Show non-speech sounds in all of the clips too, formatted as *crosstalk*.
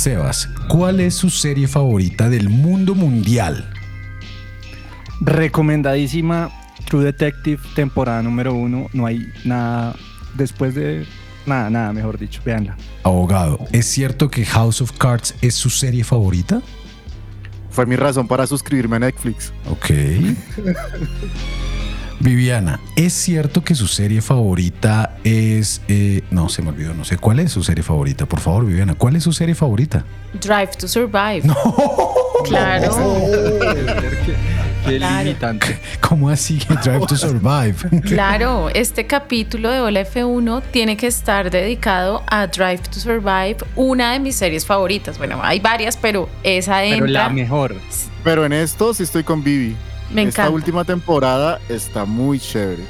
Sebas, ¿cuál es su serie favorita del mundo mundial? Recomendadísima True Detective, temporada número uno. No hay nada después de. Nada, nada, mejor dicho. Véanla. Abogado, ¿es cierto que House of Cards es su serie favorita? Fue mi razón para suscribirme a Netflix. Ok. *laughs* Viviana, ¿es cierto que su serie favorita es... eh, no, se me olvidó, no sé cuál es su serie favorita. Por favor, Viviana, ¿cuál es su serie favorita? Drive to Survive. Claro. Qué Claro. limitante. ¿Cómo así que Drive to Survive? Claro, este capítulo de Hola F1 tiene que estar dedicado a Drive to Survive, una de mis series favoritas. Bueno, hay varias, pero esa Pero entra. la mejor. Pero en esto sí estoy con Vivi. Me Esta última temporada está muy chévere.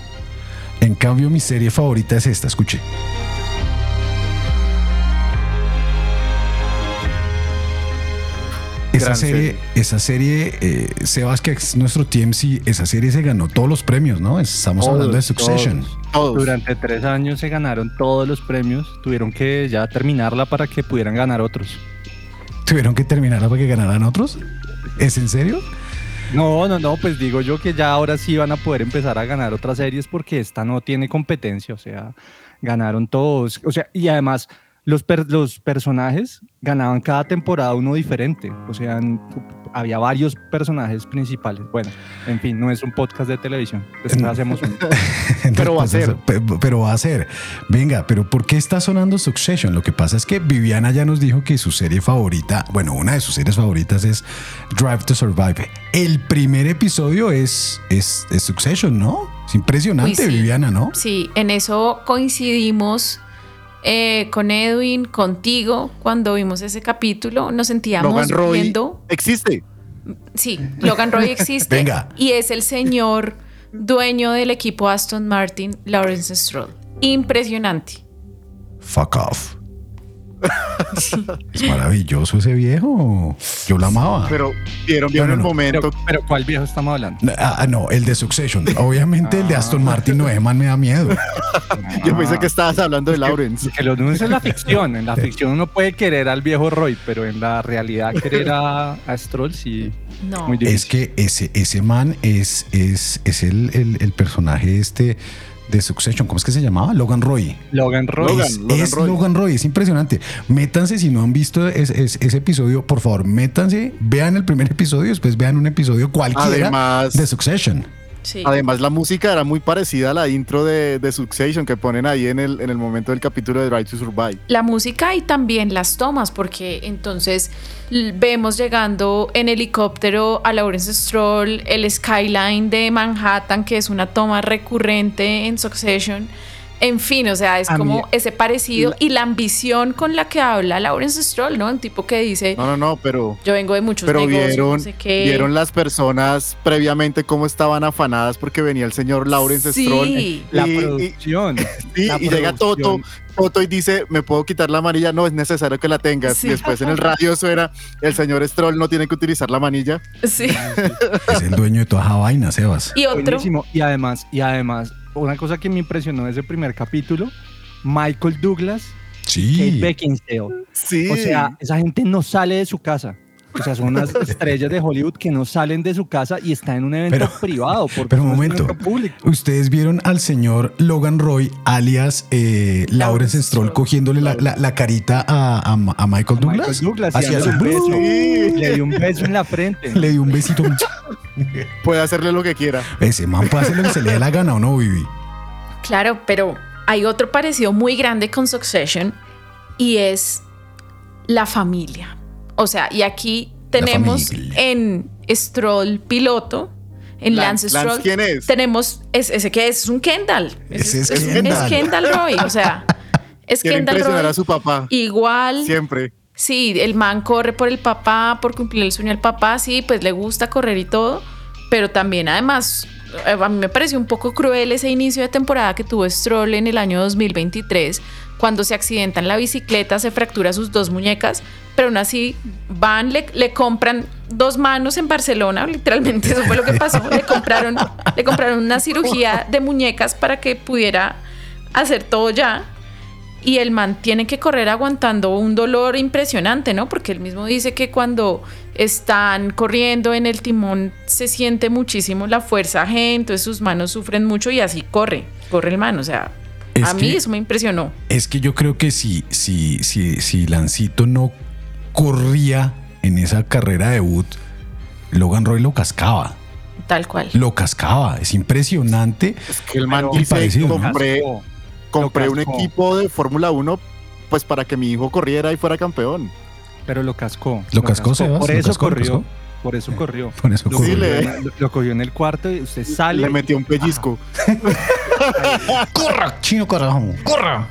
En cambio, mi serie favorita es esta, escuche. Esa serie, serie. esa serie, eh, Sebas, que es nuestro TMC, esa serie se ganó todos los premios, ¿no? Estamos Todos, hablando de Succession. Todos. todos. Durante tres años se ganaron todos los premios. Tuvieron que ya terminarla para que pudieran ganar otros. ¿Tuvieron que terminarla para que ganaran otros? ¿Es en serio? No, no, no, pues digo yo que ya ahora sí van a poder empezar a ganar otras series porque esta no tiene competencia, o sea, ganaron todos, o sea, y además los, per- los personajes ganaban cada temporada uno diferente, o sea, había varios personajes principales. Bueno, en fin, no es un podcast de televisión, después hacemos un... *laughs* Pero va a Entonces, ser. pe- Pero va a ser. Venga, pero ¿por qué está sonando Succession? Lo que pasa es que Viviana ya nos dijo que su serie favorita, bueno, una de sus series favoritas es Drive to Survive. El primer episodio es, es, es Succession, ¿no? Es impresionante, Uy, sí. Viviana, ¿no? Sí, en eso coincidimos eh, con Edwin, contigo, cuando vimos ese capítulo. Nos sentíamos Logan Roy viendo. existe. Sí, Logan Roy *laughs* existe. Venga. Y es el señor dueño del equipo Aston Martin, Lawrence Stroll. Impresionante. Fuck off. *laughs* es maravilloso ese viejo. Yo lo amaba. Pero vieron, vieron No, no, el no. momento. Pero, pero ¿cuál viejo estamos hablando? Ah, ah, no, el de Succession. Obviamente el de Aston Martin no, man me da miedo. *laughs* Yo pensé que estabas hablando de Lawrence. Que lo no es en la ficción, en la *laughs* ficción uno puede querer al viejo Roy, pero en la realidad querer a, a Stroll sí, No. muy. Es que ese, ese man es, es, es el, el- el personaje este de Succession. ¿Cómo es que se llamaba? Logan Roy. Logan Roy. Logan. es es Roy. Logan Roy, es impresionante. Métanse, si no han visto es- es- ese episodio, por favor, métanse, vean el primer episodio, después vean un episodio cualquiera Además- de Succession. Sí. Además, la música era muy parecida a la intro de, de Succession que ponen ahí en el, en el momento del capítulo de Drive to Survive. la música y también las tomas, porque entonces vemos llegando en helicóptero a Lawrence Stroll, el skyline de Manhattan, que es una toma recurrente en Succession. En fin, o sea, es A mí- como ese parecido y la ambición con la que habla Lawrence Stroll, ¿no? Un tipo que dice, No, no, no, pero, yo vengo de muchos pero negocios, vieron, no sé qué. vieron las personas previamente cómo estaban afanadas porque venía el señor Lawrence Sí. Stroll. La Y- y- producción. *laughs* Sí, la y llega Toto, y dice, me puedo quitar la manilla, no es necesario que la tengas. Sí. Y después en el radio suena, el señor Stroll no tiene que utilizar la manilla. Sí. Es el dueño de toda esa vaina, Sebas. Y otro, Buenísimo. Y además, y además, una cosa que me impresionó de ese primer capítulo, Michael Douglas, Kate Sí. Beckinsale. Sí. O sea, esa gente no sale de su casa. O sea, son unas *laughs* estrellas de Hollywood que no salen de su casa y están en un evento Pero- privado. Porque pero un no momento. evento público. Ustedes vieron al señor Logan Roy, alias eh, Lawrence Stroll, cogiéndole la, la- la carita a, a- a Michael A Douglas. Michael Douglas, así, un beso. Sí. Le dio un beso en la frente. le dio un besito. *laughs* *laughs* puede hacerle lo que quiera. Ese man puede hacer lo que se le dé la gana o no, Vivi. Claro, pero hay otro parecido muy grande con Succession y es la familia. O sea, y aquí tenemos en Stroll piloto, en Lance, Lance, Stroll, Lance, ¿quién es? tenemos es- ese que es, es un Kendall. Ese es es, Kendall. Kendall Roy, o sea, *laughs* es Quiere Kendall Roy. a su papá. Igual, Siempre. Sí, el man corre por el papá, por cumplir el sueño del papá, sí, pues le gusta correr y todo, pero también además, eh, a mí me pareció un poco cruel ese inicio de temporada que tuvo Stroll en el año 2023, cuando se accidenta en la bicicleta, se fractura sus dos muñecas, pero aún así van, le, le compran dos manos en Barcelona, literalmente eso fue lo que pasó, le compraron, le compraron una cirugía de muñecas para que pudiera hacer todo ya. Y el man tiene que correr aguantando un dolor impresionante, ¿no? Porque él mismo dice que cuando están corriendo en el timón se siente muchísimo la fuerza G, entonces sus manos sufren mucho y así corre, corre el man, o sea, Es a mí eso me impresionó. Es que yo creo que si, si, si, si Lancito no corría en esa carrera debut, Logan Roy lo cascaba. Tal cual. Lo cascaba. Es impresionante. Es que el man dice, parecido, ¿no? compré. Compré Lo un cascó. equipo de Fórmula 1 pues para que mi hijo corriera y fuera campeón. Pero lo cascó. ¿Lo cascó, Sebas? Por ¿Lo eso cascó, lo corrió. cascó? Por eso corrió. Por eso Lo, corrió. Sí, cogió le- en- lo- lo cogió en el cuarto y usted sale. Le metió un pellizco. *laughs* ¡Corra, chino carajo! ¡Corra!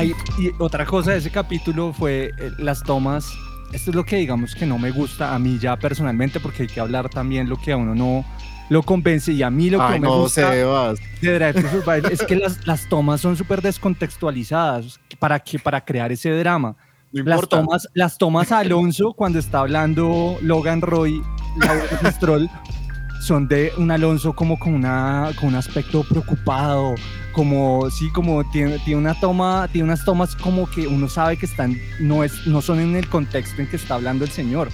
Y otra cosa de ese capítulo fue eh, las tomas. Esto es lo que digamos que no me gusta a mí ya personalmente, porque hay que hablar también lo que a uno no lo convence. Y a mí lo que Ay, no me no, gusta Sebas. de Drive to Survive es que las, las tomas son súper descontextualizadas para, que, para crear ese drama. No Las tomas, las tomas a Alonso cuando está hablando Logan Roy, Laura *laughs* Stroll, son de un Alonso como con, una, con un aspecto preocupado, como sí, como tiene, tiene una toma, tiene unas tomas como que uno sabe que están, no, es, no son en el contexto en que está hablando el señor.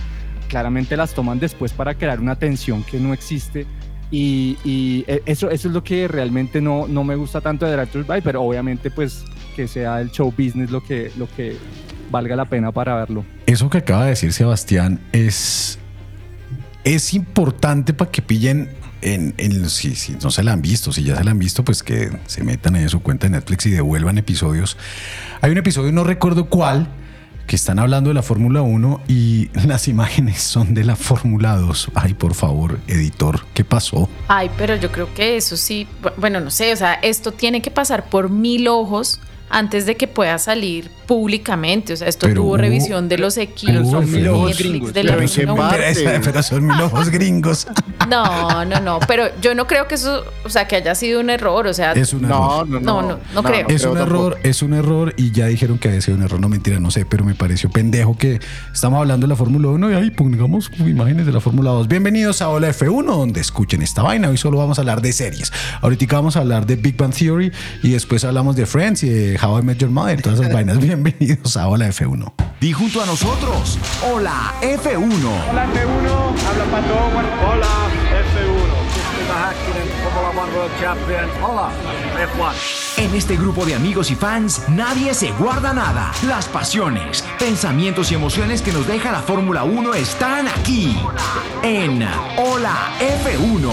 Claramente las toman después para crear una tensión que no existe. Y, y e- eso, eso es lo que realmente no, no me gusta tanto de to Survive, pero obviamente pues que sea el show business lo que, lo que valga la pena para verlo. Eso que acaba de decir Sebastián es, es importante para que pillen en, en- si, si no se la han visto, si ya se la han visto, pues que se metan en su cuenta de Netflix y devuelvan episodios. Hay un episodio, no recuerdo cuál, que están hablando de la Fórmula 1 y las imágenes son de la Fórmula 2. Ay, por favor, editor, ¿qué pasó? Ay, pero yo creo que eso sí, bu- bueno, no sé, o sea, esto tiene que pasar por mil ojos antes de que pueda salir públicamente. O sea, esto Pero tuvo revisión de los equipos, son de mil ojos Netflix, gringos, de pero la ¿en qué Fórmula uno. parte? Pero, pero son mil ojos gringos. *laughs* No, no, no, pero yo no creo que eso, o sea, que haya sido un error, o sea, Es un error. No, no, No, no. no, no creo. Es creo un tampoco. error, es un error y ya dijeron que había sido un error, no mentira, no sé, pero me pareció pendejo que estamos hablando de la Fórmula 1 y ahí pongamos imágenes de la Fórmula 2. Bienvenidos a Hola F1, donde escuchen esta vaina. Hoy solo vamos a hablar de series. Ahorita vamos a hablar de Big Bang Theory y después hablamos de Friends y de How I Met Your Mother, todas esas vainas. Bienvenidos a Hola F1. Di junto a nosotros. Hola F1. Hola F1, habla Pato. Hola F1. Hola F1. En este grupo de amigos y fans, nadie se guarda nada. Las pasiones, pensamientos y emociones que nos deja la Fórmula 1 están aquí. En Hola F1.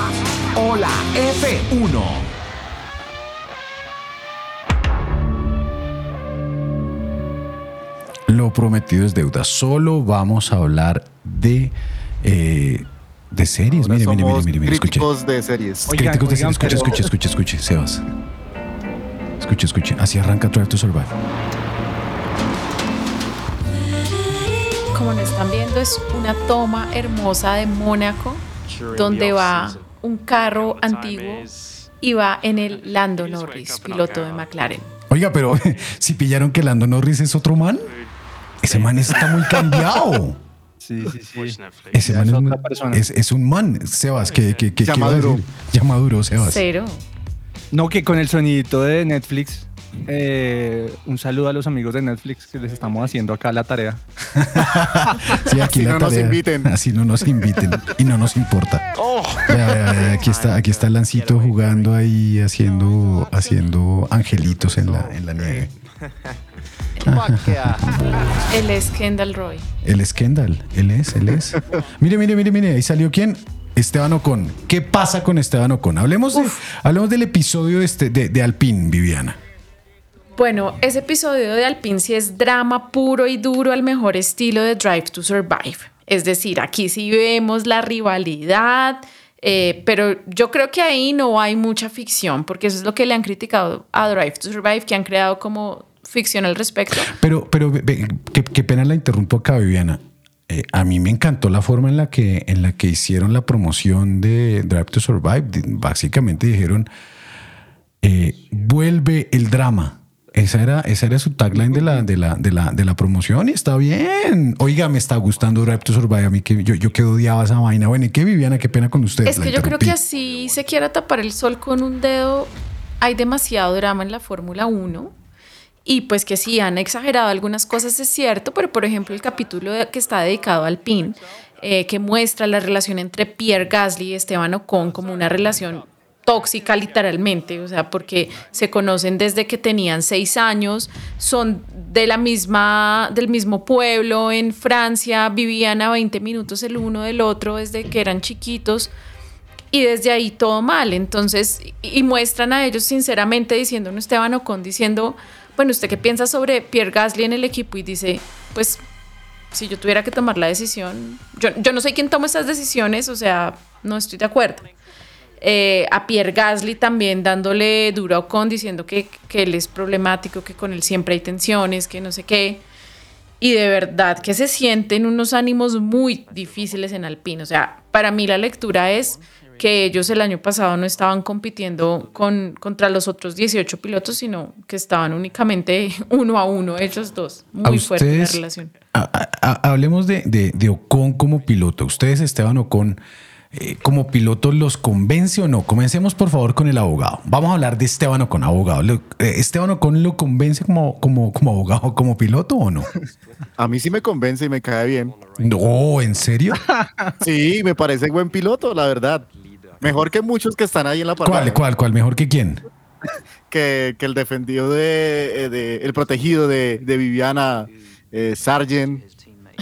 Hola F1. Lo prometido es deuda. Solo vamos a hablar de, eh, de series. Ahora Mire, mire, mire, mire, mire, escuche. críticos de series. Oigan, Críticos de series. Escuche, pero- escuche, escuche, escuche, Sebas. Escuche, escuche. Así arranca Drive to Survive. como nos están viendo, es una toma hermosa de Mónaco, donde va un carro antiguo y va en el Lando Norris, piloto de McLaren. Oiga, pero *laughs* si pillaron que Lando Norris es otro man, ese man está muy cambiado. *laughs* Sí, sí, sí. Ese Ya man es un- persona. es- es un man, Sebas, que, que, que Ya ¿qué iba a maduró. decir? Ya maduro, Sebas. Cero. No, que con el sonidito de Netflix. Eh, un saludo a los amigos de Netflix que les estamos haciendo acá la tarea. *laughs* Sí, aquí Así la no nos inviten. Así no nos inviten y no nos importa. Vea, aquí está, aquí está Lancito jugando ahí, haciendo, haciendo angelitos en la, en la nieve. *laughs* Él es Kendall Roy. Él es Kendall, él es, él es. Mire, mire, mire, mire, ahí salió quién. Esteban Ocon. ¿Qué pasa con Esteban Ocon? Hablemos, de, hablemos del episodio este, de, de Alpine, Viviana. Bueno, ese episodio de Alpine sí es drama puro y duro al mejor estilo de Drive to Survive. Es decir, aquí sí vemos la rivalidad, eh, pero yo creo que ahí no hay mucha ficción, porque eso es lo que le han criticado a Drive to Survive, que han creado como ficción al respecto. Pero, pero qué, pena la interrumpo acá, Viviana. Eh, a mí me encantó la forma en la que en la que hicieron la promoción de Drive to Survive. Básicamente dijeron eh, vuelve el drama. Esa era, esa era su tagline de la, de, la, de, la, de la promoción y está bien. Oiga, me está gustando Drive to Survive. A mí que yo, yo que odiaba esa vaina. Bueno, ¿y qué Viviana? Qué pena con ustedes. Es que yo creo que así se quiera tapar el sol con un dedo. Hay demasiado drama en la Fórmula 1. Y pues que sí, han exagerado algunas cosas, es cierto, pero por ejemplo el capítulo que está dedicado al PIN, eh, que muestra la relación entre Pierre Gasly y Esteban Ocon como una relación tóxica literalmente, o sea, porque se conocen desde que tenían seis años, son de la misma, del mismo pueblo en Francia, vivían a 20 minutos el uno del otro desde que eran chiquitos y desde ahí todo mal. Entonces, y, muestran a ellos sinceramente diciendo, un Esteban Ocon diciendo, bueno, ¿usted qué piensa sobre Pierre Gasly en el equipo? Y dice, pues, si yo tuviera que tomar la decisión, yo, yo no sé quién toma esas decisiones, o sea, no estoy de acuerdo. Eh, a Pierre Gasly también dándole duro a Ocon, diciendo que, que él es problemático, que con él siempre hay tensiones, que no sé qué. Y de verdad que se sienten unos ánimos muy difíciles en Alpine. O sea, para mí la lectura es que ellos el año pasado no estaban compitiendo con, contra los otros 18 pilotos, sino que estaban únicamente *laughs* uno a uno, ellos dos. ¿A Muy fuerte la ustedes- relación. a- a- a- hablemos de, de, de Ocon como piloto. ¿Ustedes, Esteban Ocon, eh, como piloto, los convence o no? Comencemos, por favor, con el abogado. Vamos a hablar de Esteban Ocon, abogado. Eh, ¿Esteban Ocon lo convence como, como, como abogado, como piloto o no? A mí sí me convence y me cae bien. No, ¿en serio? *laughs* Sí, me parece buen piloto, la verdad. Mejor que muchos que están ahí en la parrilla. ¿Cuál, cuál, cuál? ¿Mejor que quién? *laughs* Que, que el defendido de, eh, de- el protegido de, de Viviana eh, Sargent.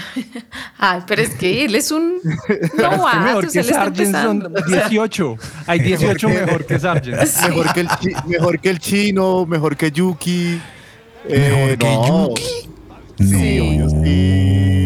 *laughs* Ay, pero es que él es un *laughs* Es novato, *laughs* mejor que Sargent son empezando. O sea, 18. Hay 18 mejor que Sargent. Mejor que el, chi- mejor que el chino, mejor que Yuki. ¿Mejor Eh, que no. Yuki? Sí, obvio, sí.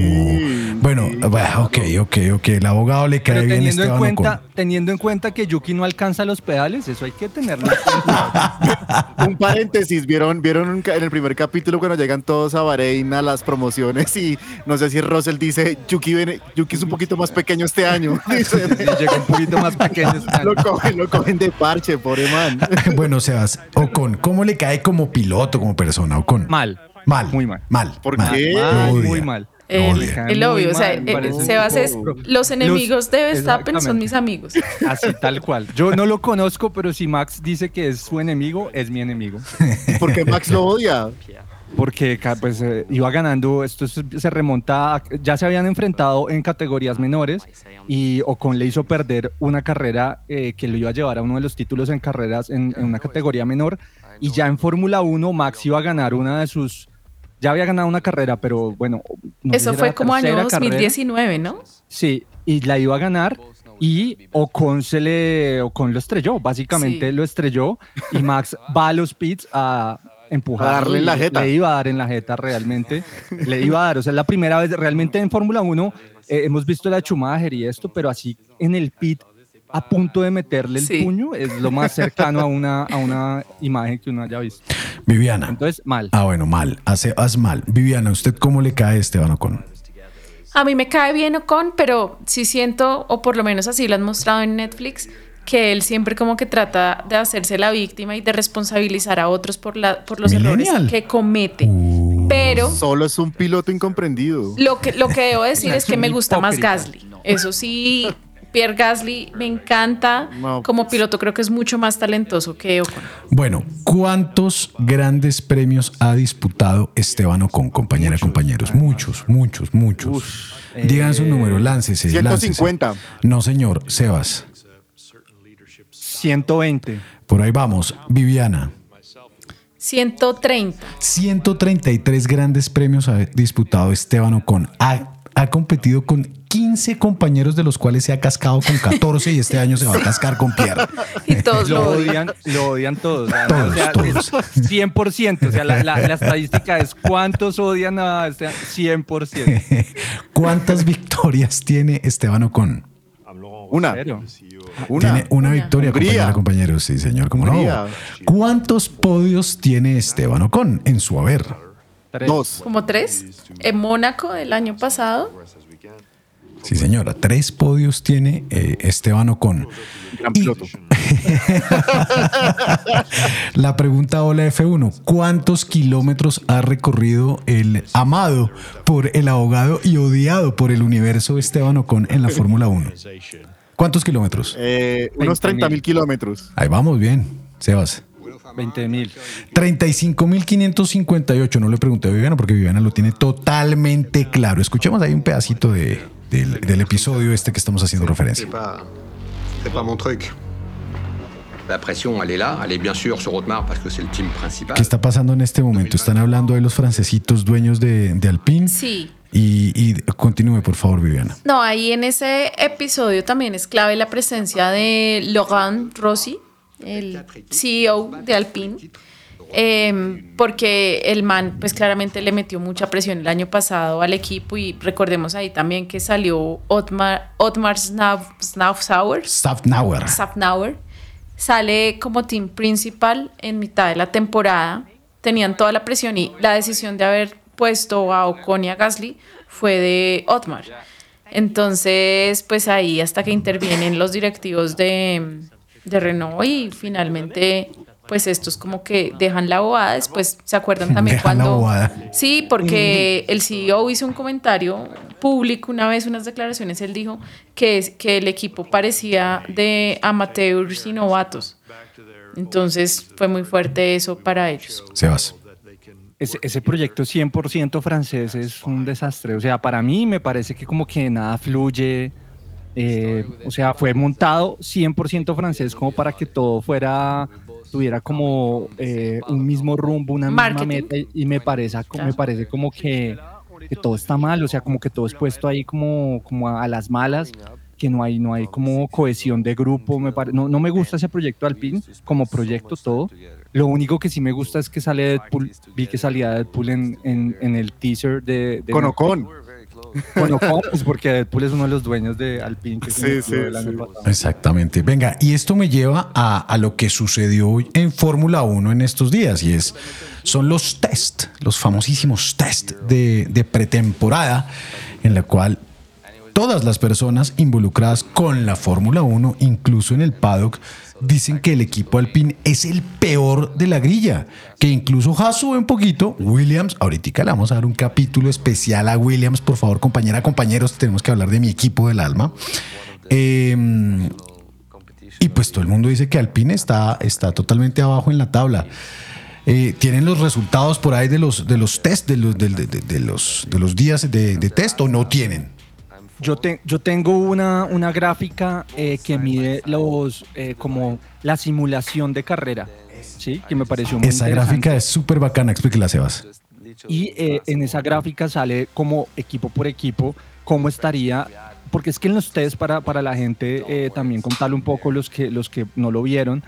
Bueno, bueno, ok, ok, ok. El abogado le cae Pero bien teniendo en, Esteban cuenta, Ocon. teniendo en cuenta que Yuki no alcanza los pedales, eso hay que tenerlo en cuenta. *laughs* Un paréntesis, ¿vieron, vieron en el primer capítulo cuando llegan todos a Bahrein a las promociones y no sé si Russell dice, Yuki, viene- Yuki es un poquito más pequeño este año. *laughs* Dice, Llega un poquito más pequeño. este año. lo, cogen, lo cogen de parche, pobre man. *laughs* Bueno, Sebas, Ocon, ¿cómo le cae como piloto, como persona, Ocon? Mal. Mal. Muy mal. Mal. ¿Por mal. qué? Mal, muy mal. El, obvio, o sea, eh, Sebas es los enemigos de Verstappen son mis amigos. *laughs* Así tal cual. Yo no lo conozco, pero si Max dice que es su enemigo, es mi enemigo. *laughs* Porque Max lo odia. Porque pues eh, iba ganando, esto se se remonta, a- ya se habían enfrentado en categorías menores y Ocon le hizo perder una carrera eh, que lo iba a llevar a uno de los títulos en carreras en, en una categoría menor y ya en Fórmula 1 Max iba a ganar una de sus, ya había ganado una carrera, pero bueno. no Eso fue como año tercera carrera. 2019, ¿no? Sí, y la iba a ganar y Ocon se le Ocon lo estrelló, básicamente Sí. lo estrelló y Max *laughs* va a los pits a empujar A darle en la jeta. Le iba a dar en la jeta realmente, le iba a dar, o sea, es la primera vez realmente en Fórmula 1 eh, hemos visto la Schumacher y esto, pero así en el pit a punto de meterle el Sí. puño es lo más cercano a una a una imagen que uno haya visto. Viviana. Entonces, mal. Ah, bueno, mal. Hace, haz mal. Viviana, ¿usted cómo le cae a Esteban Ocon? A mí me cae bien Ocon, pero sí siento, o por lo menos así lo han mostrado en Netflix, que él siempre como que trata de hacerse la víctima y de responsabilizar a otros por, la, por los Millennial. errores que comete. Uh. Pero Solo es un piloto incomprendido. lo que, lo que debo decir *laughs* es que me gusta más. Gasly. Eso sí, Pierre Gasly me encanta. No. Como piloto creo que es mucho más talentoso que Ocon. Bueno, ¿cuántos grandes premios ha disputado Esteban Ocon, compañera, compañeros? Muchos, muchos, muchos. Digan su número, láncese. láncese. 150. No, señor. Sebas. 120. Por ahí vamos. Viviana. 130. 133 grandes premios ha disputado Esteban Ocon. Ha, ha competido con 15 compañeros de los cuales se ha cascado con 14 y este año se va a cascar con Pierre. *laughs* Y todos Lo odian. lo odian todos. o sea, Todos, o sea, todos. es 100%. O sea, la, la- la estadística es cuántos odian a este 100%. *laughs* ¿Cuántas victorias tiene Esteban Ocon? Una. Una. Tiene una Una. victoria, compañero, compañeros. Sí, señor, como no. ¿Cuántos podios tiene Esteban Ocon en su haber? Tres. Dos. Como tres. En Mónaco del año pasado. Sí, señora. Tres podios tiene eh, Esteban Ocon. Gran Y- piloto. *laughs* La pregunta Hola F1. ¿Cuántos kilómetros ha recorrido el amado por el abogado y odiado por el universo Esteban Ocon en la Fórmula 1? ¿Cuántos kilómetros? Eh, unos 30 mil kilómetros. Ahí vamos bien, Sebas. 20 mil. 35.558. No le pregunté a Viviana porque Viviana lo tiene totalmente claro. Escuchemos ahí un pedacito de, del, del episodio este que estamos haciendo referencia. La pression, elle est là. Elle est bien sûr sur Otmar parce que c'est le team principal. ¿Qué está pasando en este momento? Están hablando de los francesitos dueños de, de Alpine. Sí. Y, y continúe, por favor, Viviana. No, ahí en ese episodio también es clave la presencia de Laurent Rossi, el CEO de Alpine, eh, porque el man pues claramente le metió mucha presión el año pasado al equipo y recordemos ahí también que salió Otmar, Otmar Safnauer. Safnauer, sale como team principal en mitad de la temporada. Tenían toda la presión y la decisión de haber puesto a Ocon y a Gasly fue de Otmar. Entonces, pues ahí hasta que intervienen los directivos de, de Renault y finalmente, pues estos como que dejan la bobada. Después se acuerdan *laughs* también Dejan la cuando... bobada. Sí, porque el CEO hizo un comentario público una vez, unas declaraciones, él dijo que, es, que el equipo parecía de amateurs y novatos. Entonces fue muy fuerte eso para ellos. Sebas. Ese, ese proyecto 100% francés es un desastre. O sea, para mí me parece que como que nada fluye. Eh, o sea, fue montado 100% francés como para que todo fuera, tuviera como eh, un mismo rumbo, una misma meta. Y me parece, me parece como que, que todo está mal. O sea, como que todo es puesto ahí como, como a, a las malas que no hay, no hay como cohesión de grupo. Me pare- no, no me gusta ese proyecto Alpine como proyecto todo. Lo único que sí me gusta es que sale Deadpool. Vi que salía Deadpool en, en, en el teaser de, de Con Ocon. Con Ocon, pues porque Deadpool es uno de los dueños de Alpine. Que Sí, sí, el año sí. pasado. Exactamente. Venga, y esto me lleva a, a lo que sucedió hoy en Fórmula 1 en estos días, y es, son los test, los famosísimos test de, de pretemporada, en la cual todas las personas involucradas con la Fórmula 1, incluso en el paddock, dicen que el equipo Alpine es el peor de la grilla, que incluso Haas sube un poquito, Williams, ahorita le vamos a dar un capítulo especial a Williams, por favor, compañera, compañeros, tenemos que hablar de mi equipo del alma. Eh, y pues todo el mundo dice que Alpine está, está totalmente abajo en la tabla. Eh, ¿Tienen los resultados por ahí de los, de los test, de los, de- de- de los, de los días de, de test o no tienen? Yo, te- yo tengo una, una gráfica eh, que mide los eh, como la simulación de carrera, ¿sí? Que me pareció muy Esa gráfica es súper bacana, explíquela, Sebas. Y eh, en esa gráfica sale como equipo por equipo cómo estaría, porque es que en los test para, para la gente eh, también contarle un poco los que, los que no lo vieron,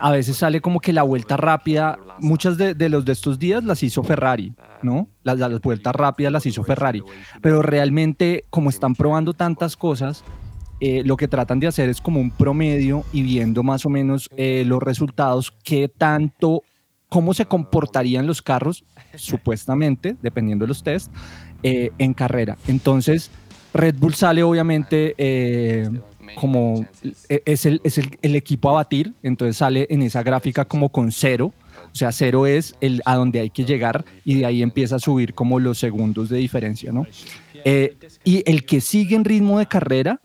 a veces sale como que la vuelta rápida, muchas de, de los de estos días las hizo Ferrari, ¿no? Las, las vueltas rápidas las hizo Ferrari, pero realmente como están probando tantas cosas, eh, lo que tratan de hacer es como un promedio y viendo más o menos eh, los resultados, qué tanto, cómo se comportarían los carros, supuestamente, dependiendo de los test, eh, en carrera. Entonces, Red Bull sale obviamente como eh, es, el, es el, el equipo a batir, entonces sale en esa gráfica como con cero. O sea, cero es el a donde hay que llegar y de ahí empieza a subir como los segundos de diferencia, ¿no? Eh, y el que sigue en ritmo de carrera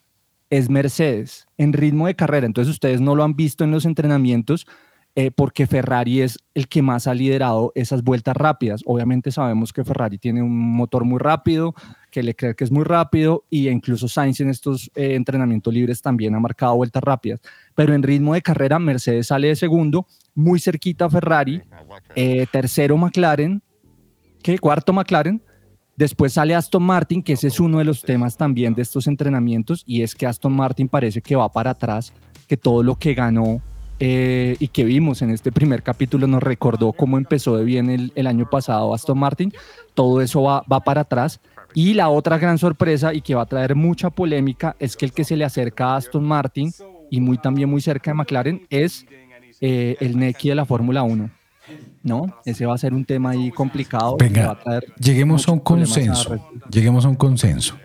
es Mercedes, en ritmo de carrera. Entonces ustedes no lo han visto en los entrenamientos eh, porque Ferrari es el que más ha liderado esas vueltas rápidas. Obviamente sabemos que Ferrari tiene un motor muy rápido, que Leclerc es muy rápido y incluso Sainz en estos eh, entrenamientos libres también ha marcado vueltas rápidas. Pero en ritmo de carrera Mercedes sale de segundo, muy cerquita a Ferrari, eh, tercero McLaren, ¿qué? Cuarto McLaren Después sale Aston Martin, que ese es uno de los temas también de estos entrenamientos, y es que Aston Martin parece que va para atrás, que todo lo que ganó eh, y que vimos en este primer capítulo nos recordó cómo empezó de bien el, el año pasado Aston Martin, todo eso va, va para atrás. Y la otra gran sorpresa y que va a traer mucha polémica es que el que se le acerca a Aston Martin y muy también muy cerca de McLaren es eh, el Neki de la Fórmula 1. ¿No? Ese va a ser un tema ahí complicado. que va Venga, a traer lleguemos a un a consenso. Bull. Lleguemos a un consenso.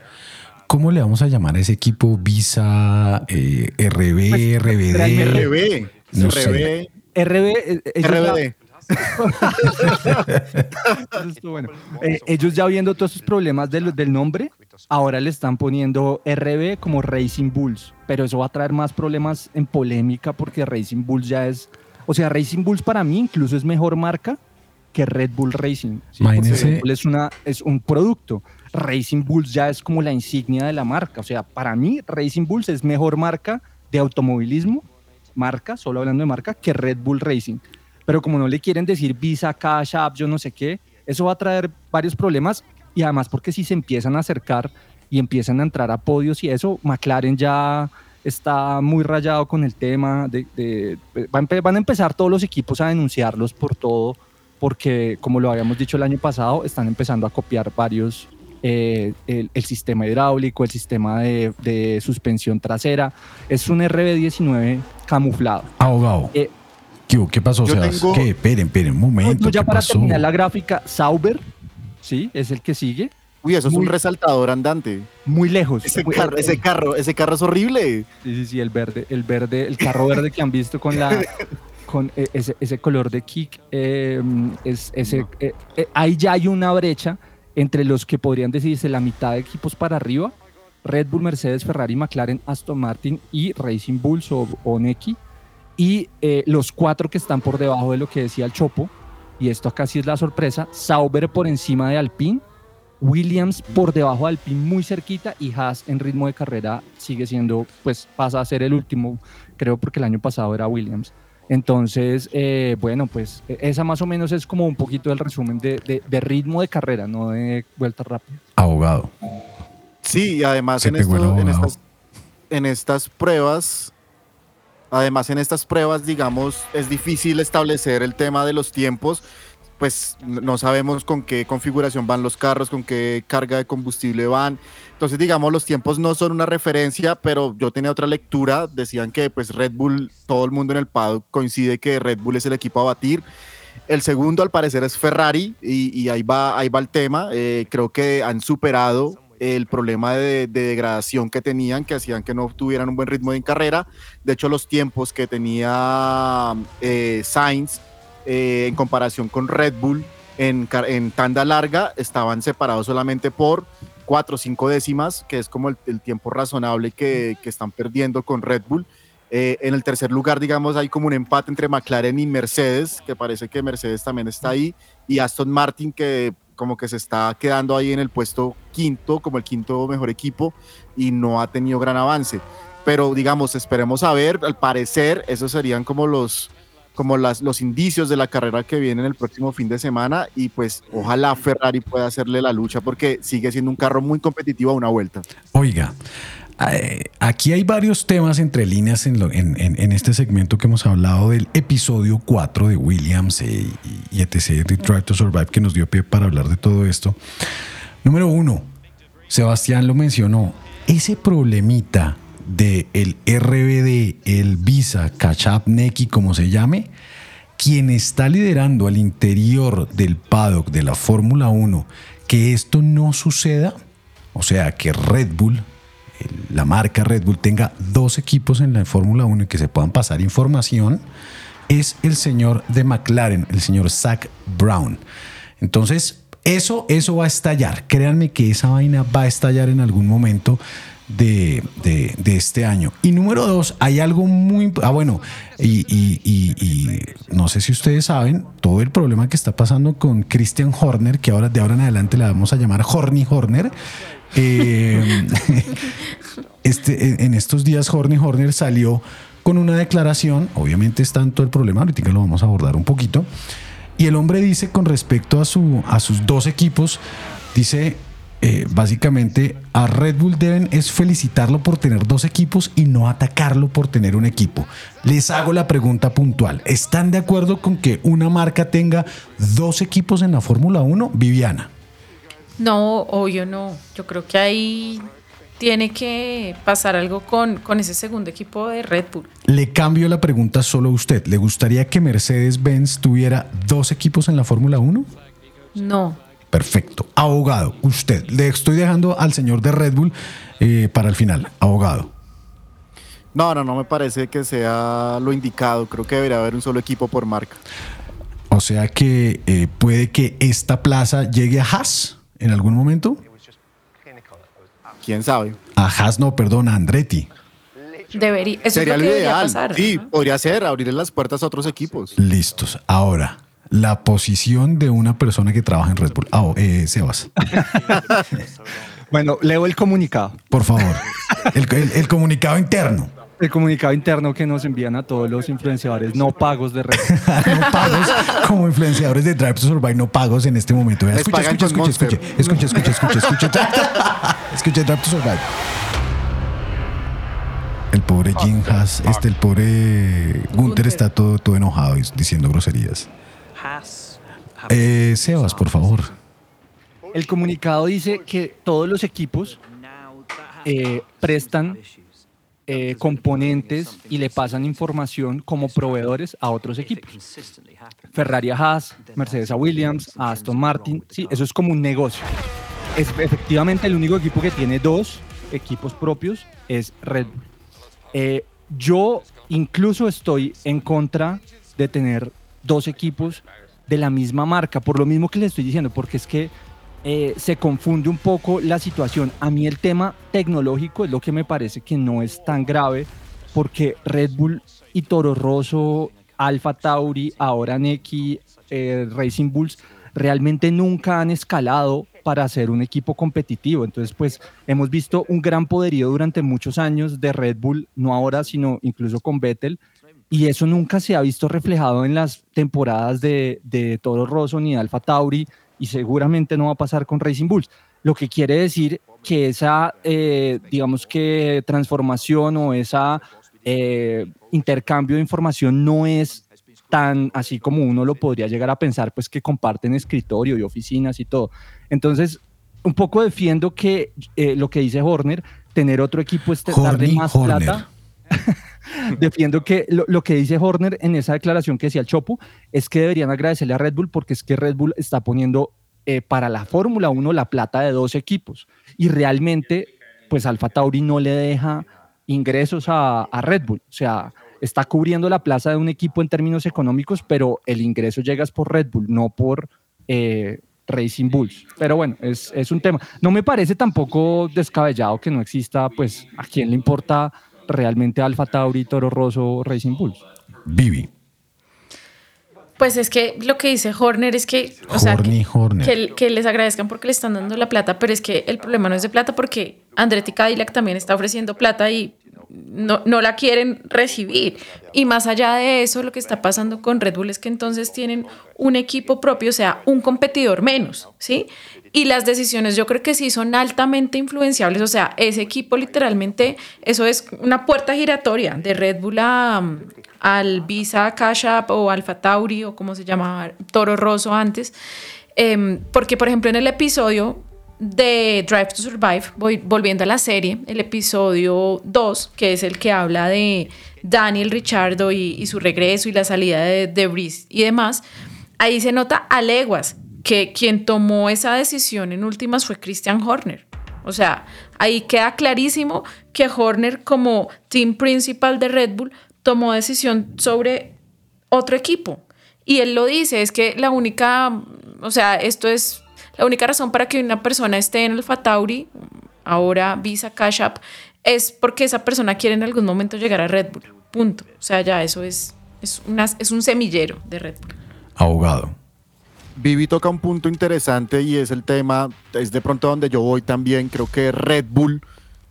¿Cómo le vamos a llamar a ese equipo Visa, eh, RB, Pues, RBD? RB. No sé. RB. RB, ellos ya- *laughs* RBD. Bueno. Eh, ellos ya viendo todos esos problemas del, del nombre, ahora le están poniendo RB como Racing Bulls, pero eso va a traer más problemas en polémica porque Racing Bulls ya es, o sea, Racing Bulls para mí incluso es mejor marca que Red Bull Racing. Red Bull es, una, es un producto. Racing Bulls ya es como la insignia de la marca. O sea, para mí Racing Bulls es mejor marca de automovilismo, marca, solo hablando de marca, que Red Bull Racing. Pero como no le quieren decir Visa, Cash App, yo no sé qué, eso va a traer varios problemas y además porque si se empiezan a acercar y empiezan a entrar a podios y eso, McLaren ya está muy rayado con el tema, de, de- va a empe- van a empezar todos los equipos a denunciarlos por todo, porque como lo habíamos dicho el año pasado, están empezando a copiar varios, eh, el, el sistema hidráulico, el sistema de, de suspensión trasera, es un RB19 camuflado. Abogado. Eh, ¿Qué? ¿Qué pasó, yo Sebas? tengo- ¿Qué? Esperen, esperen, un momento. No, ya ¿qué para pasó? terminar la gráfica, Sauber, sí, es el que sigue, Uy, eso es Muy- un resaltador andante. muy lejos. Ese Muy- carro, ese carro, ese carro es horrible. Sí, sí, sí, el verde, el verde, el carro verde que han visto con la *laughs* con eh, ese, ese color de kick, eh, es, ese, eh, eh, ahí ya hay una brecha entre los que podrían decidirse la mitad de equipos para arriba, Red Bull, Mercedes, Ferrari, McLaren, Aston Martin y Racing Bulls o, o Neki, y eh, los cuatro que están por debajo de lo que decía el Chopo, y esto acá sí es la sorpresa, Sauber por encima de Alpine, Williams por debajo de Alpine muy cerquita y Haas en ritmo de carrera sigue siendo, pues pasa a ser el último, creo porque el año pasado era Williams. Entonces, eh, bueno, pues e- esa más o menos es como un poquito el resumen de, de- de ritmo de carrera, no de vuelta rápida. Abogado. Sí, y además en, esto- estas, en estas pruebas, además en estas pruebas, digamos, es difícil establecer el tema de los tiempos, pues no sabemos con qué configuración van los carros, con qué carga de combustible van. Entonces, digamos, los tiempos no son una referencia, pero yo tenía otra lectura, decían que pues Red Bull, todo el mundo en el paddock coincide que Red Bull es el equipo a batir. El segundo, al parecer, es Ferrari y, y ahí, va, ahí va el tema. Eh, creo que han superado el problema de, de degradación que tenían, que hacían que no tuvieran un buen ritmo en carrera. De hecho, los tiempos que tenía eh, Sainz eh, en comparación con Red Bull en, en tanda larga estaban separados solamente por cuatro o cinco décimas, que es como el, el tiempo razonable que, que están perdiendo con Red Bull. Eh, en el tercer lugar, digamos, hay como un empate entre McLaren y Mercedes, que parece que Mercedes también está ahí, y Aston Martin, que como que se está quedando ahí en el puesto quinto, como el quinto mejor equipo, y no ha tenido gran avance. Pero digamos, esperemos a ver, al parecer, esos serían como los, como las, los indicios de la carrera que viene en el próximo fin de semana, y pues ojalá Ferrari pueda hacerle la lucha, porque sigue siendo un carro muy competitivo a una vuelta. Oiga, eh, aquí hay varios temas entre líneas en, en- en- este segmento que hemos hablado del episodio 4 de Williams y, y etc. de to Survive que nos dio pie para hablar de todo esto. Número uno, Sebastián lo mencionó, ese problemita de RBD, el Visa, Catch Up, Neki, como se llame, quien está liderando al interior del paddock de la Fórmula 1 que esto no suceda, o sea, que Red Bull, la marca Red Bull, tenga dos equipos en la Fórmula 1 y que se puedan pasar información, es el señor de McLaren, el señor Zach Brown. Entonces, eso, eso va a estallar. Créanme que esa vaina va a estallar en algún momento de, de- este año. Y número dos, hay algo muy... Ah, bueno, y, no sé si ustedes saben, todo el problema que está pasando con Christian Horner, que ahora de ahora en adelante le vamos a llamar Horny Horner. eh, *laughs* este, en- estos días Horny Horner salió con una declaración, obviamente está en todo el problema, ahorita lo vamos a abordar un poquito, y el hombre dice con respecto a, su, a sus dos equipos, Dice, eh, básicamente, a Red Bull deben es felicitarlo por tener dos equipos y no atacarlo por tener un equipo. Les hago la pregunta puntual. ¿Están de acuerdo con que una marca tenga dos equipos en la Fórmula 1? Viviana. No, obvio no. Yo creo que ahí tiene que pasar algo con, con ese segundo equipo de Red Bull. Le cambio la pregunta solo a usted. ¿Le gustaría que Mercedes-Benz tuviera dos equipos en la Fórmula 1? No. Perfecto. Abogado, usted. Le estoy dejando al señor de Red Bull eh, para el final. Abogado. No, no, no me parece que sea lo indicado. Creo que debería haber un solo equipo por marca. O sea que eh, puede que esta plaza llegue a Haas en algún momento. ¿Quién sabe? A Haas no, perdón, a Andretti. Debería, eso Sería es lo lo que ideal. pasar. sí, ¿no? podría ser, abrirle las puertas a otros equipos. Listos. Ahora, la posición de una persona que trabaja en Red Bull. Ah, oh, eh, Sebas, *laughs* Bueno, leo el comunicado. por favor. El, el- el comunicado interno. El comunicado interno que nos envían a todos los influenciadores no pagos de red. *laughs* no pagos como influenciadores de Drive to Survive, no pagos en este momento. Escucha, escucha, escucha, escucha, escucha, escucha, escucha, escucha, escucha, Drive to Survive. El pobre Jim Haas, este, el pobre Gunther está todo, todo enojado y diciendo groserías. Eh, Sebas, por favor. El comunicado dice que todos los equipos eh, prestan eh, componentes y le pasan información como proveedores a otros equipos. Ferrari a Haas, Mercedes a Williams, a Aston Martin. Sí, eso es como un negocio. Es efectivamente el único equipo que tiene dos equipos propios es Red Bull. Eh, yo incluso estoy en contra de tener dos equipos de la misma marca, por lo mismo que le estoy diciendo, porque es que eh, se confunde un poco la situación. A mí el tema tecnológico es lo que me parece que no es tan grave, porque Red Bull y Toro Rosso, Alfa Tauri, ahora Neki, eh, Racing Bulls, realmente nunca han escalado para ser un equipo competitivo. Entonces, pues hemos visto un gran poderío durante muchos años de Red Bull, no ahora, sino incluso con Vettel, y eso nunca se ha visto reflejado en las temporadas de, de Toro Rosso ni de Alfa Tauri, y seguramente no va a pasar con Racing Bulls. Lo que quiere decir que esa, eh, digamos que transformación o esa eh, intercambio de información no es tan así como uno lo podría llegar a pensar, pues que comparten escritorio y oficinas y todo. Entonces, un poco defiendo que eh, lo que dice Horner, tener otro equipo es Horny más Horner. plata. *laughs* Defiendo que lo, lo que dice Horner en esa declaración que decía el Chopo es que deberían agradecerle a Red Bull porque es que Red Bull está poniendo eh, para la Fórmula 1 la plata de dos equipos y realmente pues Alfa Tauri no le deja ingresos a, a Red Bull, o sea, está cubriendo la plaza de un equipo en términos económicos, pero el ingreso llega es por Red Bull, no por eh, Racing Bulls. Pero bueno, es, es un tema. No me parece tampoco descabellado que no exista, pues, a quién le importa realmente Alfa Tauri, Toro Rosso, Racing Bulls. Vivi. Pues es que lo que dice Horner es que, o sea, Horny que, Horner. que- que les agradezcan porque le están dando la plata, pero es que el problema no es de plata porque Andretti Cadillac también está ofreciendo plata y no, no la quieren recibir. Y más allá de eso, lo que está pasando con Red Bull es que entonces tienen un equipo propio, o sea, un competidor menos, ¿sí? Y las decisiones yo creo que sí son altamente influenciables, o sea, ese equipo literalmente, eso es una puerta giratoria de Red Bull a, al Visa Cash App o Alfa Tauri o como se llamaba Toro Rosso antes. Em, porque, por ejemplo, en el episodio de Drive to Survive, volviendo a la serie, el episodio 2, que es el que habla de Daniel Richardo y, su regreso y la salida de, de Breeze y demás, ahí se nota a leguas que quien tomó esa decisión en últimas fue Christian Horner. O sea, ahí queda clarísimo que Horner como team principal de Red Bull tomó decisión sobre otro equipo. Y él lo dice, es que la única, o sea, esto es la única razón para que una persona esté en Alfa Tauri, ahora Visa Cash App, es porque esa persona quiere en algún momento llegar a Red Bull. Punto. O sea, ya eso es, es, una, es un semillero de Red Bull. Abogado. Vivi toca un punto interesante y es el tema, es de pronto donde yo voy también, creo que Red Bull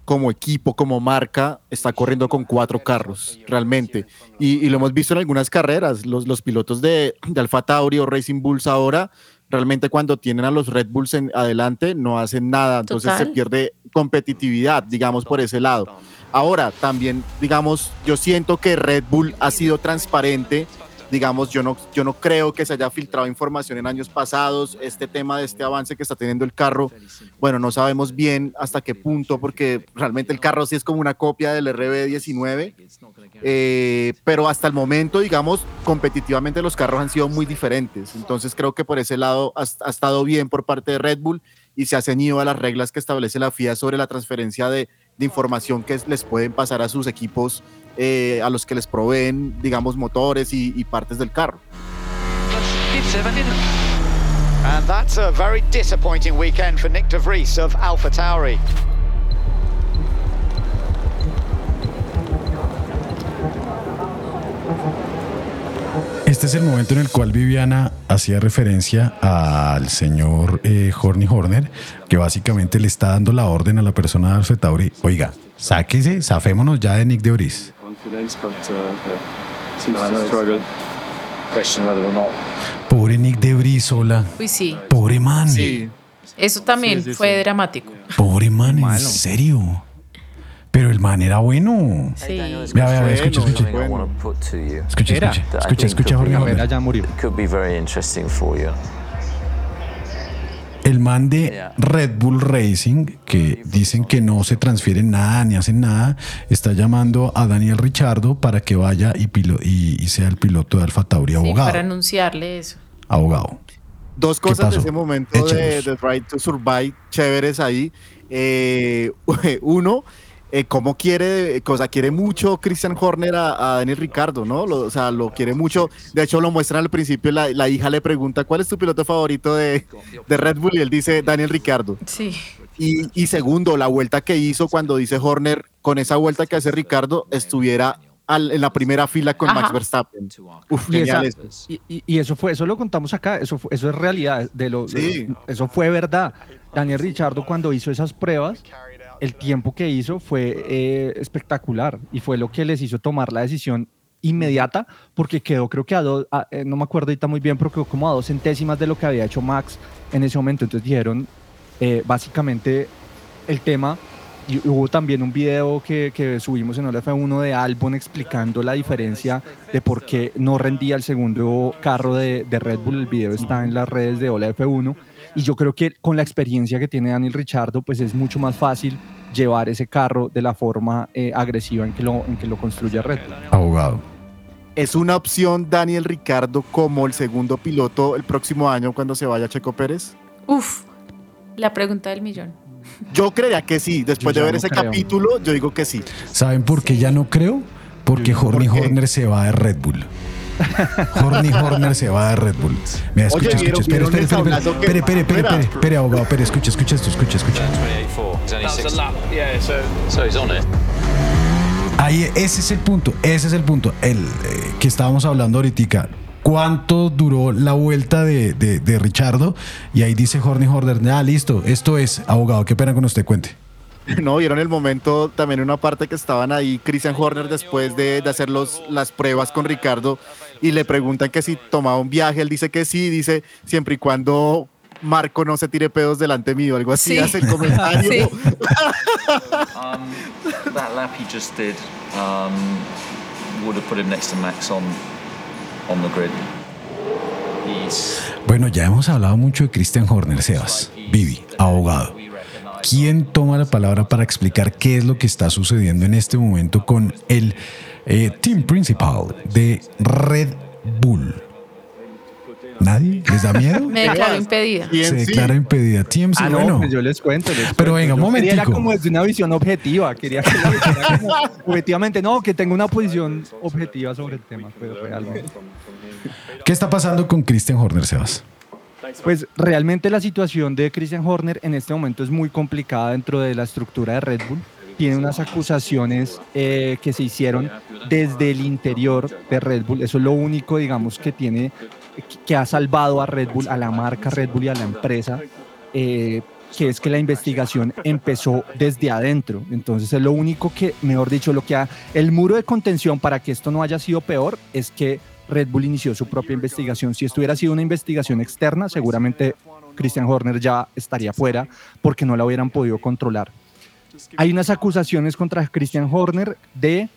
como equipo, como marca, está corriendo con cuatro carros, realmente. Y, y lo hemos visto en algunas carreras. Los, los pilotos de, de Alfa Tauri o Racing Bulls ahora, realmente cuando tienen a los Red Bulls en adelante, no hacen nada. Entonces se pierde competitividad, digamos, por ese lado. Ahora, también, digamos, yo siento que Red Bull ha sido transparente. Digamos, yo no, yo no creo que se haya filtrado información en años pasados. Este tema de este avance que está teniendo el carro, bueno, no sabemos bien hasta qué punto, porque realmente el carro sí es como una copia del RB19. Eh, pero hasta el momento, digamos, competitivamente los carros han sido muy diferentes. Entonces creo que por ese lado ha, estado bien por parte de Red Bull y se ha ceñido a las reglas que establece la FIA sobre la transferencia de, de información que les pueden pasar a sus equipos, eh, a los que les proveen, digamos, motores y, y partes del carro. And that's a very disappointing weekend for Nick De Vries of Alpha Tauri. Este es el momento en el cual Viviana hacía referencia al señor eh, Horny Horner, que básicamente le está dando la orden a la persona de Alfa Tauri. Oiga, sáquese, zafémonos ya de Nick de Oris. Pobre Nick de Brizola. Uy, sí. Pobre man. Eso también Sí, sí, fue sí. dramático. Pobre man, en Malo. serio. Pero el man era bueno. Sí. Vea, vea, vea, escucha, escucha. Escucha, escucha, escucha, escucha, Jorge ya murió. El man de Red Bull Racing, que dicen que no se transfieren nada ni hacen nada, está llamando a Daniel Richardo para que vaya y, pilo- y, y sea el piloto de Alfa Tauri, Sí, abogado. para anunciarle eso. Abogado. Dos ¿Qué cosas de ese momento de, de Drive to Survive chéveres ahí. Eh, *laughs* uno, eh, cómo quiere, cosa quiere mucho Christian Horner a, a Daniel Ricardo, ¿no? Lo- o sea, lo quiere mucho. De hecho, lo muestran al principio. La, la hija le pregunta, ¿cuál es tu piloto favorito de, de Red Bull? Y él dice, Daniel Ricardo. Sí. Y, y segundo, la vuelta que hizo cuando dice Horner, con esa vuelta que hace Ricardo, estuviera al- en la primera fila con Ajá. Max Verstappen. Uf, Y, esa- genial eso. y- eso fue, eso lo contamos acá, eso, fue- eso es realidad, de lo, Sí. eso fue verdad. Daniel Richardo cuando hizo esas pruebas, el tiempo que hizo fue eh, espectacular y fue lo que les hizo tomar la decisión inmediata porque quedó creo que a dos, eh, no me acuerdo ahorita muy bien, pero quedó como a dos centésimas de lo que había hecho Max en ese momento. Entonces dijeron eh, básicamente el tema y hubo también un video que, subimos en el F1 de Albon explicando la diferencia de por qué no rendía el segundo carro de, de Red Bull. El video está en las redes de Hola F1. Y yo creo que con la experiencia que tiene Daniel Richardo, pues es mucho más fácil llevar ese carro de la forma eh, agresiva en que, lo, en que lo construye Red Bull. Abogado. ¿Es una opción Daniel Ricardo como el segundo piloto el próximo año cuando se vaya Checo Pérez? Uf, la pregunta del millón. Yo creía que sí. Después de ver no ese creo. capítulo, yo digo que sí. ¿Saben por qué ya no creo? Porque Horny ¿Por qué? Horner se va de Red Bull. Horny Horner se va de Red Bull. Mira, escucha, Oye, escucha, espere, ¿vieron- espere, vieron espere, el sablazo que- espere, espere, espere, Espera. espere, espere, abogado, espere, escucha, escucha esto, escucha, escucha. A. Ahí, ese es el punto, ese es el punto, el eh, que estábamos hablando ahorita. ¿Cuánto duró la vuelta de, de, de Richardo? Y ahí dice Horny Horner, ya listo, esto es, abogado, qué pena con usted, cuente. *laughs* No, vieron el momento también una parte que estaban ahí Christian Horner después de, de hacer los, las pruebas con Ricardo y le preguntan que si tomaba un viaje. Él dice que sí, dice siempre y cuando Marco no se tire pedos delante mío, algo así. Sí. Hace el comentario. Sí. Um, that lap he just did um, would have put him next to Max on on the grid. He's Bueno, ya hemos hablado mucho de Christian Horner, Sebas, Vivi, abogado. ¿Quién toma la palabra para explicar qué es lo que está sucediendo en este momento con el eh, team principal de Red Bull? ¿Nadie? ¿Les da miedo? Me declaro impedida. Se declara impedida. TMC, Ah, no, bueno. pues yo les cuento. les Pero cuento. venga, un quería Era momentico. como desde una visión objetiva. Quería que dijera como *laughs* objetivamente, no, que tenga una posición objetiva sobre el tema. Pero realmente. ¿Qué está pasando con Christian Horner, Sebas? Pues realmente la situación de Christian Horner en este momento es muy complicada dentro de la estructura de Red Bull. Tiene unas acusaciones eh, que se hicieron desde el interior de Red Bull. Eso es lo único, digamos, que tiene, que ha salvado a Red Bull, a la marca Red Bull y a la empresa. eh, que es que la investigación empezó desde adentro. Entonces es lo único que, mejor dicho, lo que ha, el muro de contención para que esto no haya sido peor es que Red Bull inició su propia investigación. Si esto hubiera sido una investigación externa, seguramente Christian Horner ya estaría fuera porque no la hubieran podido controlar. Hay unas acusaciones contra Christian Horner de,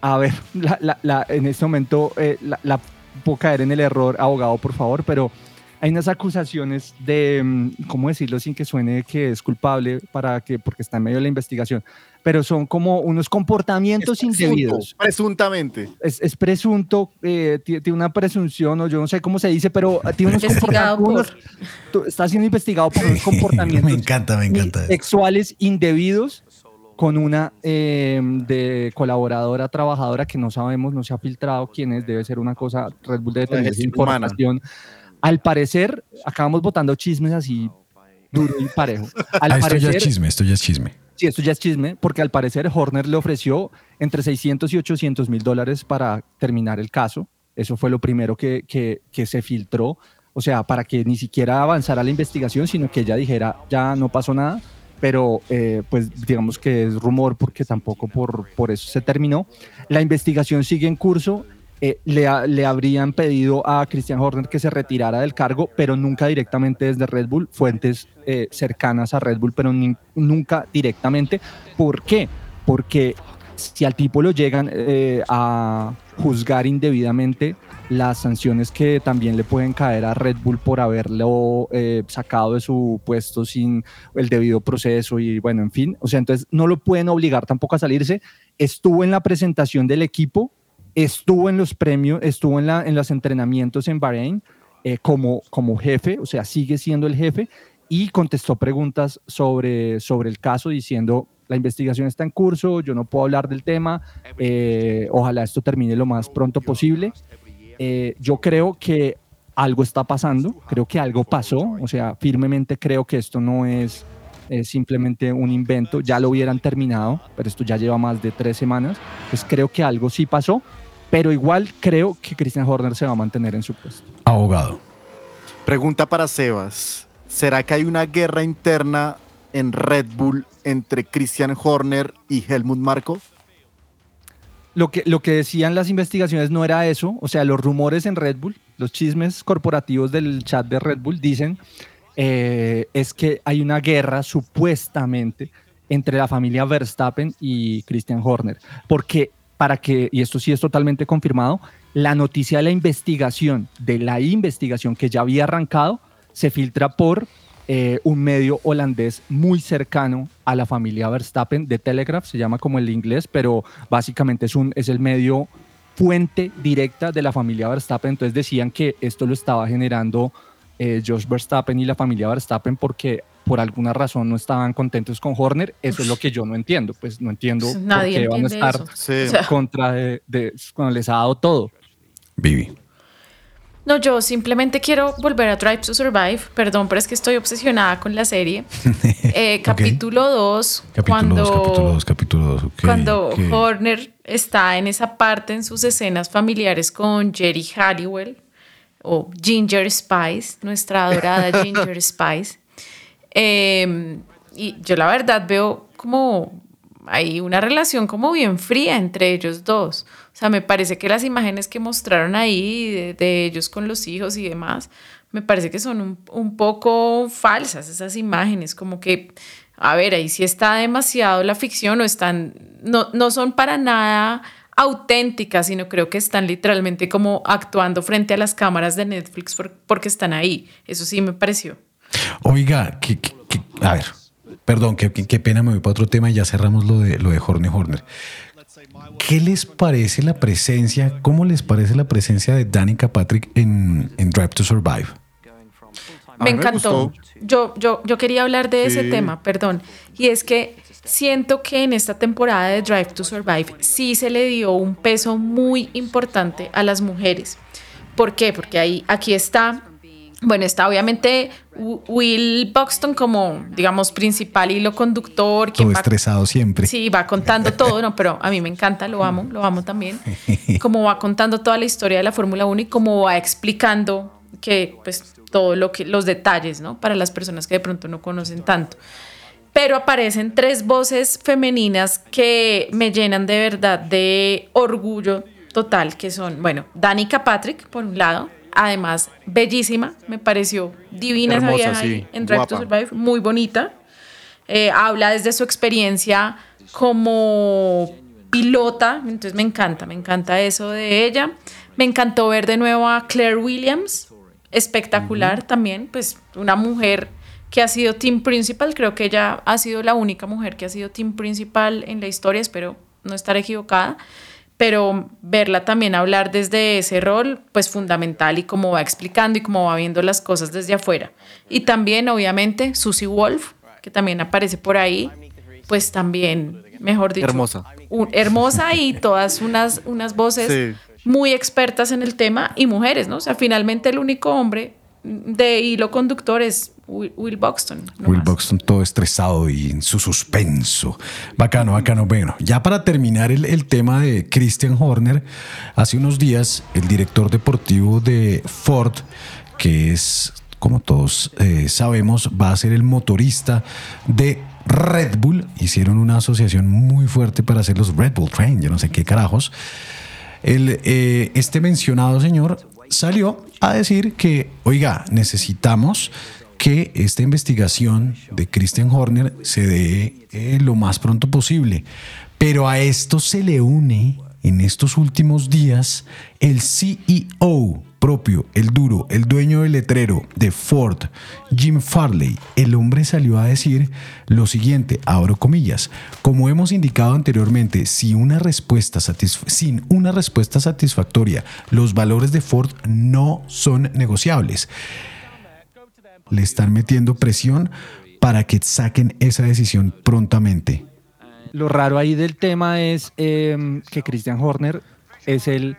a ver, *laughs* en este momento eh, la, la- puedo caer en el error, abogado, por favor, pero hay unas acusaciones de, mm, ¿cómo decirlo sin que suene que es culpable para que, porque está en medio de la investigación? Pero son como unos comportamientos Presunto, indebidos Presuntamente. es, es presunto, eh, ti- tiene una presunción, o yo no sé cómo se dice, pero tiene unos comportamientos. tú- Está siendo investigado por unos *laughs* comportamientos Me encanta, me encanta. sexuales indebidos con una eh, de colaboradora trabajadora que no sabemos, no se ha filtrado quién es, debe ser una cosa, Red Bull debe tener esa humana. información. Al parecer, acabamos votando chismes así duro y parejo. Al Ah, esto ya parecer, es chisme, esto ya es chisme. Sí, esto ya es chisme, porque al parecer Horner le ofreció entre 600 y 800 mil dólares para terminar el caso. Eso fue lo primero que, que, que se filtró. O sea, para que ni siquiera avanzara la investigación, sino que ella dijera, ya no pasó nada. Pero, eh, pues, digamos que es rumor, porque tampoco por, por eso se terminó. La investigación sigue en curso. Eh, le, ha- le habrían pedido a Christian Horner que se retirara del cargo, pero nunca directamente desde Red Bull, fuentes eh, cercanas a Red Bull, pero nunca directamente. ¿Por qué? Porque si al tipo lo llegan eh, a juzgar indebidamente, las sanciones que también le pueden caer a Red Bull por haberlo sacado de su puesto sin el debido proceso y bueno, en fin, o sea, entonces no lo pueden obligar tampoco a salirse. Estuvo en la presentación del equipo, estuvo en los premios, estuvo en, la, en los entrenamientos en Bahrein eh, como, como jefe, o sea, sigue siendo el jefe y contestó preguntas sobre, sobre el caso diciendo, la investigación está en curso, yo no puedo hablar del tema, eh, ojalá esto termine lo más pronto posible. Eh, yo creo que algo está pasando, creo que algo pasó, o sea, firmemente creo que esto no es eh, simplemente un invento, ya lo hubieran terminado, pero esto ya lleva más de tres semanas, pues creo que algo sí pasó, pero igual creo que Christian Horner se va a mantener en su puesto. Abogado. Pregunta para Sebas. ¿Será que hay una guerra interna en Red Bull entre Christian Horner y Helmut Marko? Lo que, lo que decían las investigaciones no era eso, o sea, los rumores en Red Bull, los chismes corporativos del chat de Red Bull dicen eh, es que hay una guerra supuestamente entre la familia Verstappen y Christian Horner, porque para que, y esto sí es totalmente confirmado, la noticia de la investigación, de la investigación que ya había arrancado, se filtra por eh, un medio holandés muy cercano a la familia Verstappen de Telegraph, se llama como el inglés, pero básicamente es, un, es el medio fuente directa de la familia Verstappen. Entonces decían que esto lo estaba generando eh, Josh Verstappen y la familia Verstappen porque por alguna razón no estaban contentos con Horner. Eso es lo que yo no entiendo. Pues no entiendo Pues por qué van a estar. Sí. O sea- contra de, de- cuando les ha dado todo. Vivi. No, yo simplemente quiero volver a Drive to Survive. Perdón, pero es que estoy obsesionada con la serie. *laughs* Eh, capítulo 2, Capítulo cuando, 2, capítulo 2, capítulo 2. cuando Horner está en esa parte en sus escenas familiares con Jerry Halliwell o Ginger Spice, nuestra adorada *laughs* Ginger Spice. Eh, y yo la verdad veo como hay una relación como bien fría entre ellos dos. O sea, me parece que las imágenes que mostraron ahí de, ellos con los hijos y demás, me parece que son un, un poco falsas esas imágenes, como que, a ver, ahí sí está demasiado la ficción o están, no, no son para nada auténticas, sino creo que están literalmente como actuando frente a las cámaras de Netflix por- porque están ahí. Eso sí me pareció. Oiga, que, que- que- a ver, perdón, qué pena, me voy para otro tema y ya cerramos lo de, lo de Horner Horner. ¿Qué les parece la presencia, cómo les parece la presencia de Danica Patrick en, en Drive to Survive? Me encantó. Yo, yo, yo quería hablar de ese tema, perdón. Y es que siento que en esta temporada de Drive to Survive sí se le dio un peso muy importante a las mujeres. ¿Por qué? Porque ahí, aquí está, bueno, está obviamente Wi- Will Buxton como, digamos, principal hilo conductor. quien Todo va- estresado siempre. Sí, va contando todo, no, pero a mí me encanta, lo amo, lo amo también. *laughs* Como va contando toda la historia de la Fórmula 1 y cómo va explicando que pues todo lo que los detalles, ¿no? Para las personas que de pronto no conocen tanto. Pero aparecen tres voces femeninas que me llenan de verdad de orgullo total, que son, bueno, Danica Patrick, por un lado, además bellísima, me pareció divina esa Hermosa, vieja ahí en Drive to guapa. Survive, muy bonita. Eh, habla desde su experiencia como pilota, entonces me encanta, me encanta eso de ella. Me encantó ver de nuevo a Claire Williams, espectacular también, pues una mujer que ha sido team principal, creo que ella ha sido la única mujer que ha sido team principal en la historia, espero no estar equivocada, pero verla también hablar desde ese rol, pues fundamental y cómo va explicando y cómo va viendo las cosas desde afuera. Y también, obviamente, Susie Wolf, que también aparece por ahí, pues también, mejor dicho, Hermosa. un- hermosa y todas unas, unas voces Sí. muy expertas en el tema y mujeres, ¿no? O sea, finalmente el único hombre de hilo conductor es Will, Will Buxton. Will. Buxton todo estresado y en su suspenso. Bacano, bacano. Bueno, ya para terminar el, el tema de Christian Horner, hace unos días el director deportivo de Ford, que es, como todos eh, sabemos, va a ser el motorista de Red Bull. Hicieron una asociación muy fuerte para hacer los Red Bull Train, yo no sé qué carajos. El, eh, este mencionado señor salió a decir que, oiga, necesitamos que esta investigación de Christian Horner se dé eh, lo más pronto posible. Pero a esto se le une en estos últimos días el CEO propio, el duro, el dueño del letrero de Ford, Jim Farley. El hombre salió a decir lo siguiente, abro comillas, como hemos indicado anteriormente, si una respuesta sin una respuesta satisfactoria, los valores de Ford no son negociables. Le están metiendo presión para que saquen esa decisión prontamente. Lo raro ahí del tema es em, que Christian Horner es el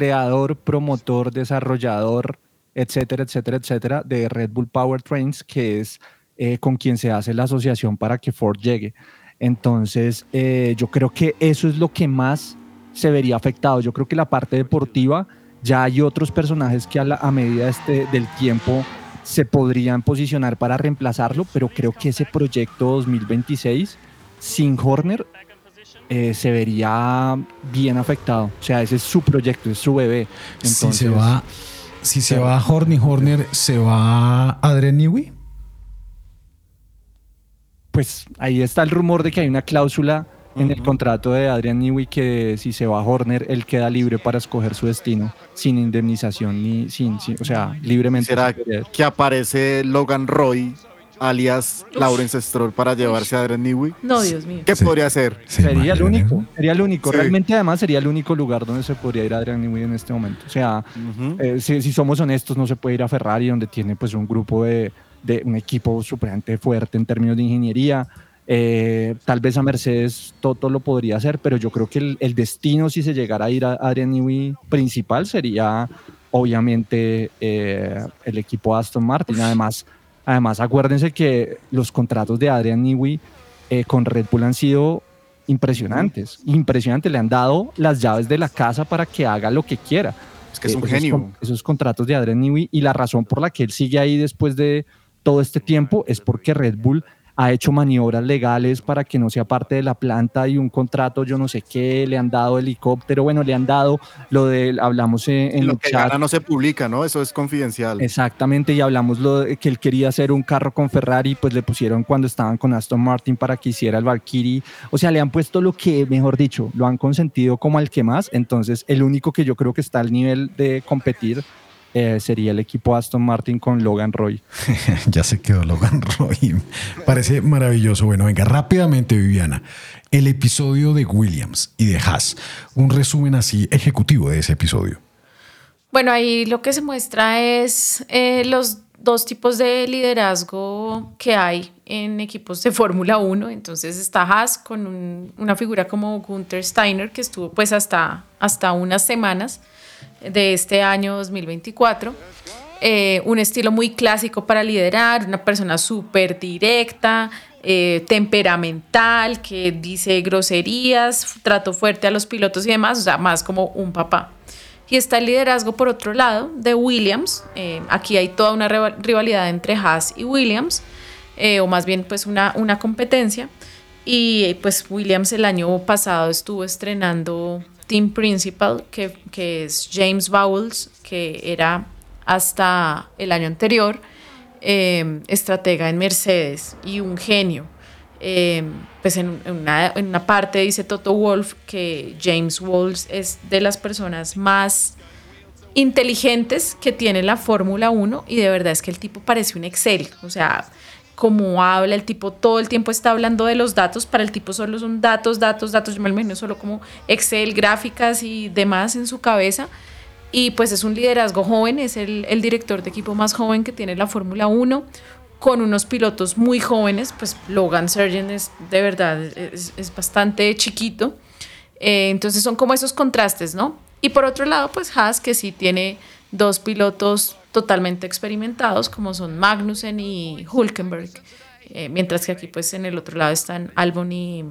creador, promotor, desarrollador, etcétera, etcétera, etcétera, de Red Bull Powertrains, que es eh, con quien se hace la asociación para que Ford llegue. Entonces, eh, yo creo que eso es lo que más se vería afectado. Yo creo que la parte deportiva, ya hay otros personajes que a, la- a medida este, del tiempo se podrían posicionar para reemplazarlo, pero creo que ese proyecto 2026 sin Horner eh, se vería bien afectado. O sea, ese es su proyecto, es su bebé. si se va, si se va Horny Horner, ¿se va Adrian Newey? Pues ahí está el rumor de que hay una cláusula en el contrato de Adrian Newey que si se va Horner, él queda libre para escoger su destino sin indemnización ni sin, sin- o sea, libremente. ¿Será que aparece Logan Roy, alias Lawrence Stroll, para llevarse a Adrian Newey? No, Dios mío. ¿Qué podría hacer? Sería el único, sería el único. Sí. Realmente, además, sería el único lugar donde se podría ir Adrian Newey en este momento. O sea, eh, si, si somos honestos, no se puede ir a Ferrari, donde tiene pues un grupo de, de un equipo supremamente fuerte en términos de ingeniería. Eh, tal vez a Mercedes Toto lo podría hacer, pero yo creo que el, el destino, si se llegara a ir a Adrian Newey principal, sería obviamente eh, el equipo Aston Martin. Además, además, acuérdense que los contratos de Adrian Newey eh, con Red Bull han sido impresionantes. Impresionantes. Le han dado las llaves de la casa para que haga lo que quiera. Es que es un esos genio. Esos contratos de Adrian Newey y la razón por la que él sigue ahí después de todo este tiempo es porque Red Bull ha hecho maniobras legales para que no sea parte de la planta y un contrato, yo no sé qué, le han dado helicóptero, bueno, le han dado lo de, hablamos en, en lo el que chat. gana no se publica, ¿no? Eso es confidencial. Exactamente, y hablamos lo de que él quería hacer un carro con Ferrari, pues le pusieron cuando estaban con Aston Martin para que hiciera el Valkyrie. O sea, le han puesto lo que, mejor dicho, lo han consentido como al que más. Entonces, el único que yo creo que está al nivel de competir eh, sería el equipo Aston Martin con Logan Roy. *laughs* ya se quedó Logan Roy. Parece maravilloso. Bueno, venga, rápidamente, Viviana. El episodio de Williams y de Haas. Un resumen así ejecutivo de ese episodio. Bueno, ahí lo que se muestra es eh, los dos tipos de liderazgo que hay en equipos de Fórmula 1. Entonces está Haas con un- una figura como Gunther Steiner, que estuvo pues hasta, hasta unas semanas de este año 2024. Eh, un estilo muy clásico para liderar, una persona súper directa, eh, temperamental, que dice groserías, trato fuerte a los pilotos y demás, o sea, más como un papá. Y está el liderazgo, por otro lado, de Williams. Eh, aquí hay toda una rival- rivalidad entre Haas y Williams, o más bien pues una, una competencia. Y pues Williams el año pasado estuvo estrenando Team Principal, que, que es James Bowles, que era hasta el año anterior eh, estratega en Mercedes y un genio. Eh, pues en, una, en una parte dice Toto Wolf que James Walls es de las personas más inteligentes que tiene la Fórmula 1 y de verdad es que el tipo parece un Excel, o sea, como habla el tipo todo el tiempo está hablando de los datos, para el tipo solo son datos, datos, datos, yo me imagino solo como Excel, gráficas y demás en su cabeza. Y pues es un liderazgo joven, es el, el director de equipo más joven que tiene la Fórmula 1, con unos pilotos muy jóvenes, pues Logan Sargent es de verdad, es, es bastante chiquito. Eh, entonces son como esos contrastes, ¿no? Y por otro lado, pues Haas, que sí tiene dos pilotos totalmente experimentados, como son Magnussen y Hulkenberg, eh, mientras que aquí, pues en el otro lado están Albon y,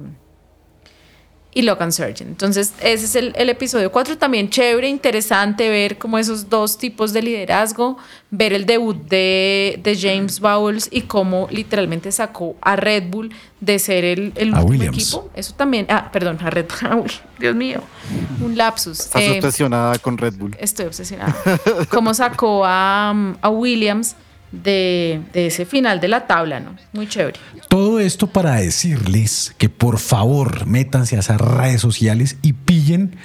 y Logan Sargent. Entonces, ese es el, el episodio 4. También chévere, interesante ver como esos dos tipos de liderazgo, ver el debut de, de James Bowles y cómo literalmente sacó a Red Bull de ser el, el A último Williams. equipo. Eso también, ah, perdón, a Red Bull. *laughs* Dios mío, un lapsus. Estás Eh, obsesionada con Red Bull. Estoy obsesionada. Cómo sacó a, a Williams de, de ese final de la tabla, ¿no? Muy chévere. Todo esto para decirles que por favor métanse a esas redes sociales y pillen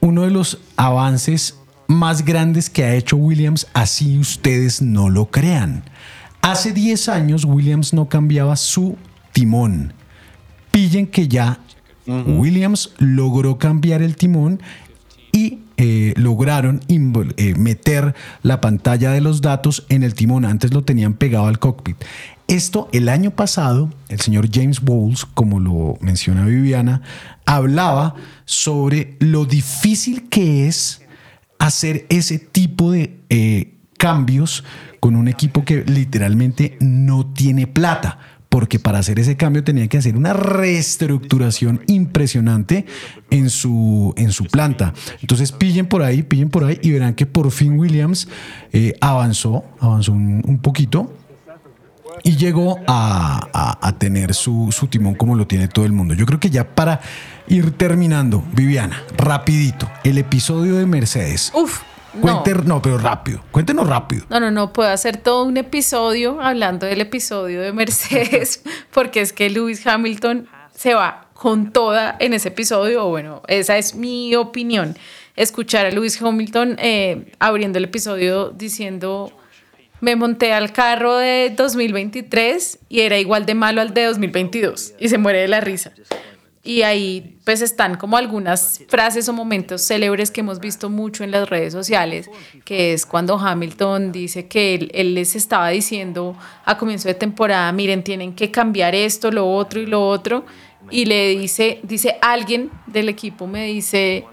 uno de los avances más grandes que ha hecho Williams, así ustedes no lo crean. Hace 10 años Williams no cambiaba su timón. Pillen que ya Williams logró cambiar el timón y eh, lograron eh, meter la pantalla de los datos en el timón. Antes lo tenían pegado al cockpit. Esto el año pasado, el señor James Bowles, como lo menciona Viviana, hablaba sobre lo difícil que es hacer ese tipo de eh, cambios con un equipo que literalmente no tiene plata. Porque para hacer ese cambio tenía que hacer una reestructuración impresionante en su, en su planta. Entonces pillen por ahí, pillen por ahí y verán que por fin Williams eh, avanzó, avanzó un, poquito y llegó a, a- a tener su, su timón como lo tiene todo el mundo. Yo creo que ya para ir terminando, Viviana, rapidito, el episodio de Mercedes. Uf, no. Cuente, no, pero rápido, cuéntenos rápido. No, no, no, puedo hacer todo un episodio hablando del episodio de Mercedes, *laughs* porque es que Lewis Hamilton se va con toda en ese episodio, o bueno, esa es mi opinión. Escuchar a Lewis Hamilton eh, abriendo el episodio diciendo, me monté al carro de 2023 y era igual de malo al de 2022, y se muere de la risa. Y ahí pues están como algunas frases o momentos célebres que hemos visto mucho en las redes sociales, que es cuando Hamilton dice que él, él les estaba diciendo a comienzo de temporada, miren, tienen que cambiar esto, lo otro y lo otro, y le dice, dice alguien del equipo, me dice,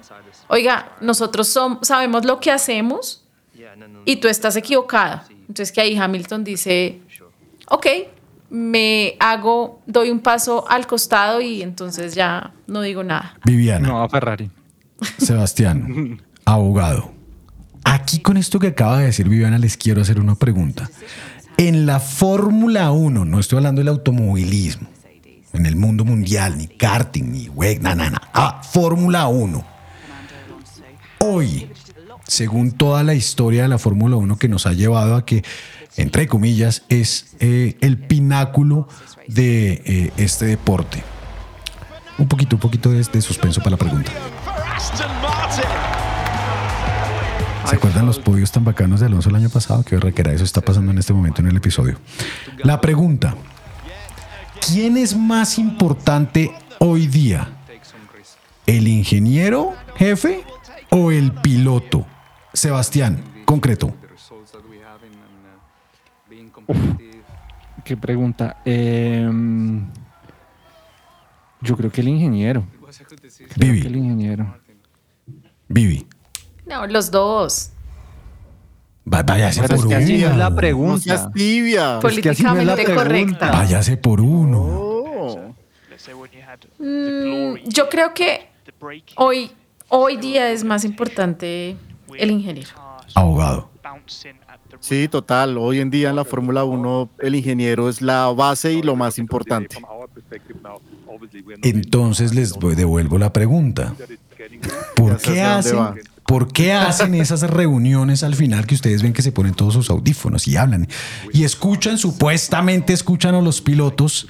oiga, nosotros som- sabemos lo que hacemos y tú estás equivocada. Entonces que ahí Hamilton dice, ok, me hago, doy un paso al costado y entonces ya no digo nada. Viviana. No, a Ferrari. Sebastián, *laughs* abogado. Aquí con esto que acaba de decir Viviana les quiero hacer una pregunta. En la Fórmula 1, no estoy hablando del automovilismo, en el mundo mundial, ni karting, ni WEG, nada, nada. Ah, Fórmula 1. Hoy, según toda la historia de la Fórmula 1 que nos ha llevado a que, entre comillas, es eh, el pináculo de eh, este deporte. Un poquito, un poquito de, de suspenso para la pregunta. ¿Se acuerdan los podios tan bacanos de Alonso el año pasado? Que requera eso está pasando en este momento en el episodio. La pregunta: ¿Quién es más importante hoy día? ¿El ingeniero jefe o el piloto? Sebastián, concreto. Qué pregunta. Em, yo creo que el ingeniero. Creo Vivi. que el ingeniero. Vivi. No, los dos. Va- Váyase Pero es por que así no es la uno. pregunta. No seas tibia. Pues que así no es la Políticamente pregunta. correcta. Váyase por uno. Mm, yo creo que hoy, hoy día es más importante el ingeniero. Abogado. Sí, total. Hoy en día en la Fórmula 1 el ingeniero es la base y lo más importante. Entonces les voy- devuelvo la pregunta. ¿Por qué, hacen, ¿Por qué hacen esas reuniones al final que ustedes ven que se ponen todos sus audífonos y hablan? Y escuchan, supuestamente escuchan a los pilotos.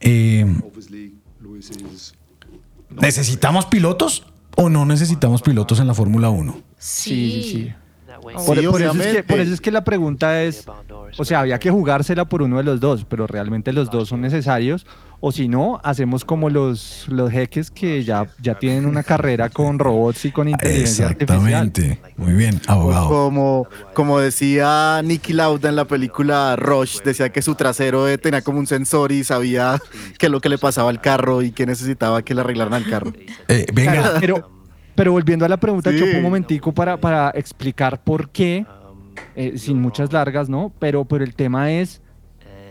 Eh, ¿Necesitamos pilotos o no necesitamos pilotos en la Fórmula 1? Sí, sí, sí. Sí, Por, por eso es que, obviamente. por eso es que la pregunta es, o sea, había que jugársela por uno de los dos, pero realmente los dos son necesarios, o si no, hacemos como los, los jeques que ya, ya tienen una carrera con robots y con inteligencia artificial. Exactamente. Muy bien, abogado. Como, como decía Nicky Lauda en la película Rush, decía que su trasero eh, tenía como un sensor y sabía qué es lo que le pasaba al carro y que necesitaba que le arreglaran al carro. Eh, venga, pero, pero volviendo a la pregunta, Sí. Chopo, un momentico para, para explicar por qué, eh, sin muchas largas, ¿no? Pero, pero el tema es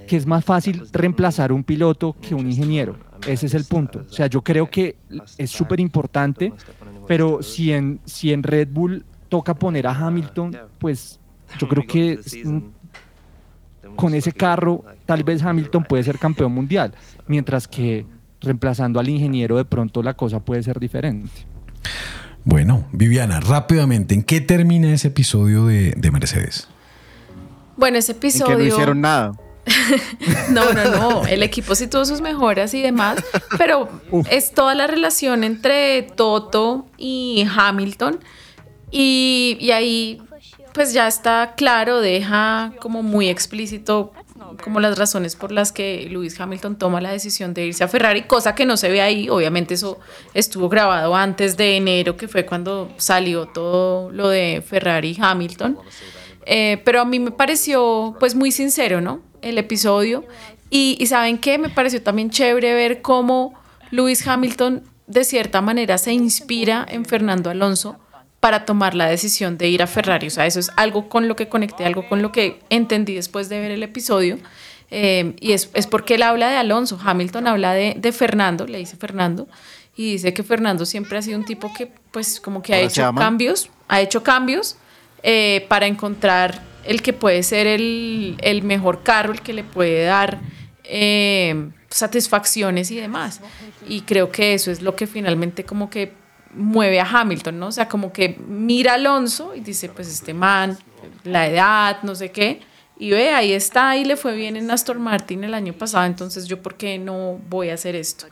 que es más fácil reemplazar un piloto que un ingeniero. Ese es el punto. O sea, yo creo que es súper importante, pero si en, si en Red Bull toca poner a Hamilton, pues yo creo que con ese carro tal vez Hamilton puede ser campeón mundial, mientras que reemplazando al ingeniero de pronto la cosa puede ser diferente. Bueno, Viviana, rápidamente, ¿en qué termina ese episodio de, de Mercedes? Bueno, ese En que episodio. no hicieron nada. *laughs* No, no, no. El equipo sí tuvo sus mejoras y demás, pero es toda la relación entre Toto y Hamilton. Y, y ahí, pues ya está claro, deja como muy explícito como las razones por las que Lewis Hamilton toma la decisión de irse a Ferrari, cosa que no se ve ahí. Obviamente eso estuvo grabado antes de enero, que fue cuando salió todo lo de Ferrari y Hamilton. Eh, pero a mí me pareció pues muy sincero, ¿no? El episodio. Y, y ¿saben qué? Me pareció también chévere ver cómo Lewis Hamilton de cierta manera se inspira en Fernando Alonso para tomar la decisión de ir a Ferrari. O sea, eso es algo con lo que conecté, algo con lo que entendí después de ver el episodio. Eh, y es, es porque él habla de Alonso. Hamilton habla de, de Fernando, le dice Fernando, y dice que Fernando siempre ha sido un tipo que pues como que ha Ahora hecho cambios, ha hecho cambios eh, para encontrar el que puede ser el, el mejor carro, el que le puede dar eh, satisfacciones y demás. Y creo que eso es lo que finalmente como que mueve a Hamilton, ¿no? O sea, como que mira a Alonso y dice, pues este man, la edad, no sé qué, y ve, ahí está, y le fue bien en Aston Martin el año pasado, entonces yo por qué no voy a hacer esto.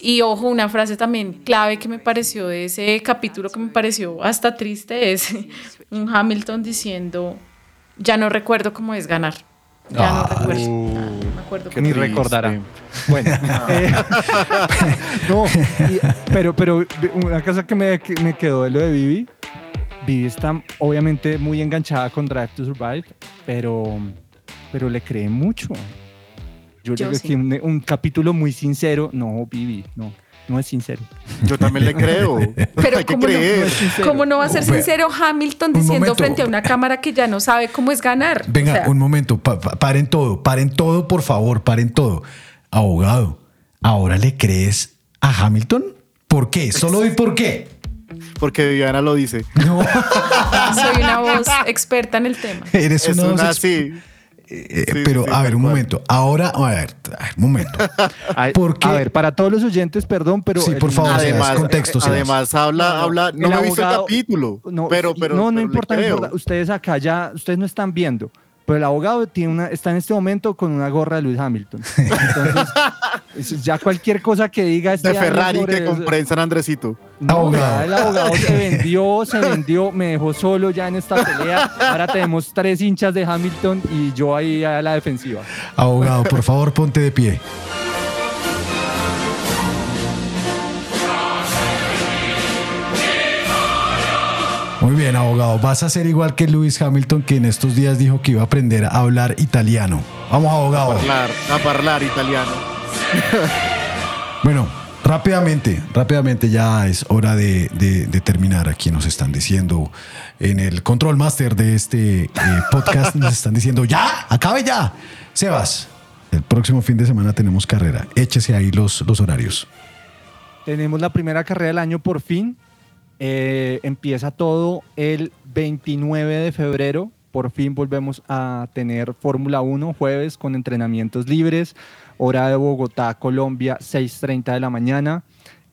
Y ojo, una frase también clave que me pareció de ese capítulo que me pareció hasta triste es *laughs* un Hamilton diciendo, ya no recuerdo cómo es ganar. Ya no recuerdo. Acuerdo Ni recordará. Bueno, eh, *laughs* *laughs* no, y- pero, pero una cosa que me, que me quedó de lo de Vivi, Vivi está obviamente muy enganchada con Drive to Survive, pero, pero le cree mucho. Yo, Yo digo sí. que un, un capítulo muy sincero, no, Vivi, no, no es sincero. Yo también le creo. *laughs* Pero Hay que ¿cómo no? creer. ¿Cómo no va a ser sincero Hamilton diciendo momento. frente a una cámara que ya no sabe cómo es ganar? Venga, O sea, un momento, pa- pa- paren todo, paren todo, por favor, paren todo. Abogado, ¿ahora le crees a Hamilton? ¿Por qué? Solo y por qué. Porque Viviana lo dice. No, *laughs* soy una voz *laughs* experta en el tema. eres Es una, una voz así. Eh, Sí, pero sí, a ver, un cual. momento. Ahora, a ver, a ver, un momento. *laughs* Ay, ¿Por qué? A ver, para todos los oyentes, perdón, pero... Sí, por favor, Sebas, Además, contexto, Sebas. además habla, habla, no el me he visto el capítulo, No, pero, pero, no, no pero importa, importa. Ustedes acá ya, ustedes no están viendo. Pero el abogado tiene una, está en este momento con una gorra de Lewis Hamilton. Entonces, *laughs* es- ya cualquier cosa que diga este De Ferrari sobre que compré en San Andresito. No, Abogado. ya el abogado se vendió, se vendió, me dejó solo ya en esta pelea. Ahora tenemos tres hinchas de Hamilton y yo ahí a la defensiva. Abogado, por favor, ponte de pie. Muy bien, abogado. Vas a ser igual que Lewis Hamilton, que en estos días dijo que iba a aprender a hablar italiano. Vamos, abogado. Hablar, a hablar italiano. *laughs* Bueno, rápidamente, rápidamente ya es hora de, de- de terminar. Aquí nos están diciendo en el control master de este eh, podcast, nos están diciendo, ya, acabe ya. Sebas, el próximo fin de semana tenemos carrera. Échese ahí los, los horarios. Tenemos la primera carrera del año por fin. Eh, empieza todo el 29 de febrero, por fin volvemos a tener Fórmula 1 jueves con entrenamientos libres, hora de Bogotá, Colombia, 6.30 de la mañana.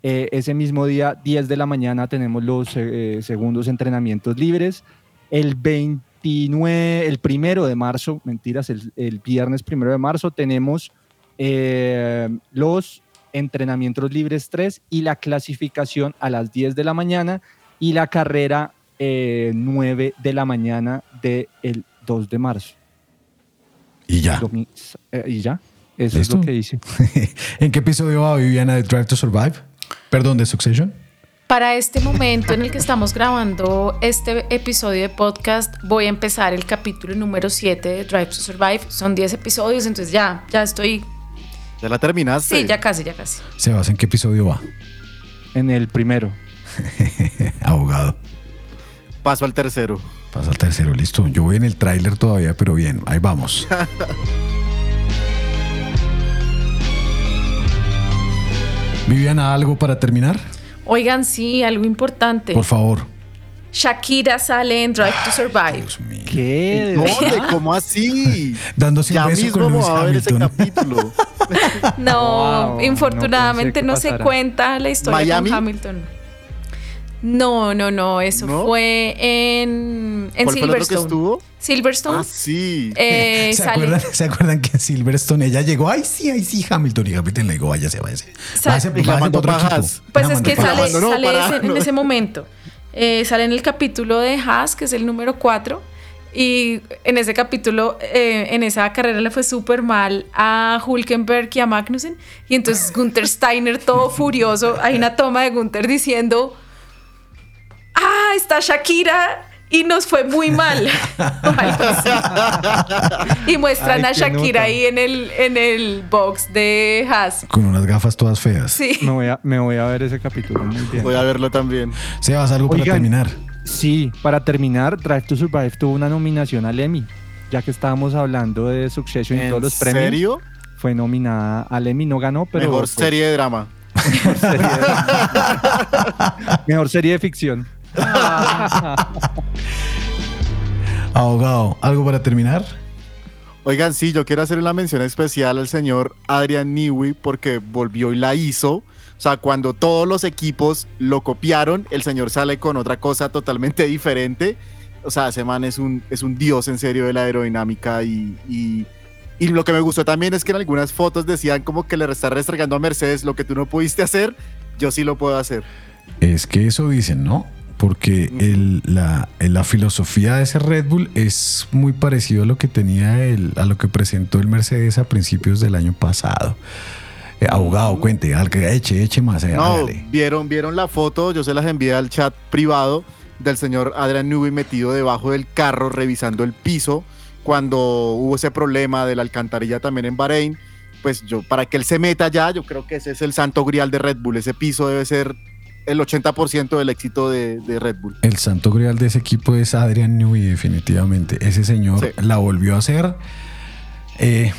Eh, ese mismo día, 10 de la mañana, tenemos los eh, segundos entrenamientos libres. El 29, el primero de marzo, mentiras, el, el viernes primero de marzo, tenemos los entrenamientos libres 3 y la clasificación a las 10 de la mañana y la carrera eh, 9 de la mañana del 2 de marzo. Y ya. Domi- eh, y ya. Eso ¿Listo? es lo que dice. *laughs* ¿En qué episodio va Viviana de Drive to Survive? Perdón, de Succession. Para este momento en el que estamos grabando este episodio de podcast, voy a empezar el capítulo número 7 de Drive to Survive. Son 10 episodios, entonces ya, ya estoy. ¿Ya la terminaste? Sí, ya casi, ya casi. Sebas, ¿en qué episodio va? En el primero. *laughs* Abogado. Paso al tercero. Pasa al tercero, listo. Yo voy en el tráiler todavía, pero bien, ahí vamos. *laughs* Viviana, ¿algo para terminar? Oigan, sí, algo importante. Por favor. Shakira sale en Drive to Survive. ¿Qué? ¿Dónde? ¿Cómo así? *laughs* Dándose un Ya beso mismo con Lewis vamos a ver ese Hamilton. capítulo. *laughs* No, Wow, infortunadamente no se cuenta la historia ¿Miami? con Hamilton. No, no, no, eso ¿No? fue en, en ¿Cuál fue el otro que Silverstone. estuvo? Silverstone. Ah, sí. eh, *laughs* ¿Se, sale, acuerdan, ¿Se acuerdan que en Silverstone ella llegó? Ay, sí, ay, sí, Hamilton. Y Hamilton le dijo, váyase, váyase. Váyase, váyase para otro. Pues La es que sale, para- ese- en ese momento. Eh, sale en el capítulo de Haas, que es el número 4. Y en ese capítulo, eh, en esa carrera le fue súper mal a Hulkenberg y a Magnussen. Y entonces Gunther Steiner, todo furioso, hay una toma de Gunther diciendo: ¡Ah, está Shakira! Y nos fue muy mal. *laughs* Y muestran Ay, a Shakira ahí en el, en el box de Haas. Con unas gafas todas feas. Sí. Me voy, a, me voy a ver ese capítulo. Muy bien. Voy a verlo también. Sebas, algo para Oigan. terminar. Sí, para terminar, Drive to Survive tuvo una nominación al Emmy. Ya que estábamos hablando de Succession y ¿En todos los premios. serio? Fue nominada al Emmy, no ganó, pero. Mejor pues, serie de drama. mejor serie de- *laughs* mejor serie de ficción. *laughs* Abogado, ¿algo para terminar? Oigan, sí, yo quiero hacer una mención especial al señor Adrian Newey porque volvió y la hizo. O sea, cuando todos los equipos lo copiaron, el señor sale con otra cosa totalmente diferente. O sea, ese man es un, es un dios en serio de la aerodinámica y, y, y lo que me gustó también es que en algunas fotos decían como que le está restregando a Mercedes lo que tú no pudiste hacer, yo sí lo puedo hacer. Es que eso dicen, ¿no? Porque el- la, la filosofía de ese Red Bull es muy parecido a lo que tenía el, a lo que presentó el Mercedes a principios del año pasado. Eh, abogado, cuente, eche, eche más. eh, No, hágale. vieron, vieron la foto, yo se las envié al chat privado del señor Adrian Newey metido debajo del carro revisando el piso cuando hubo ese problema de la alcantarilla también en Bahrein. Pues yo, para que él se meta ya, yo creo que ese es el santo grial de Red Bull. Ese piso debe ser el 80% del éxito de, de Red Bull. El santo grial de ese equipo es Adrian Newey, definitivamente. Ese señor Sí. la volvió a hacer. Eh,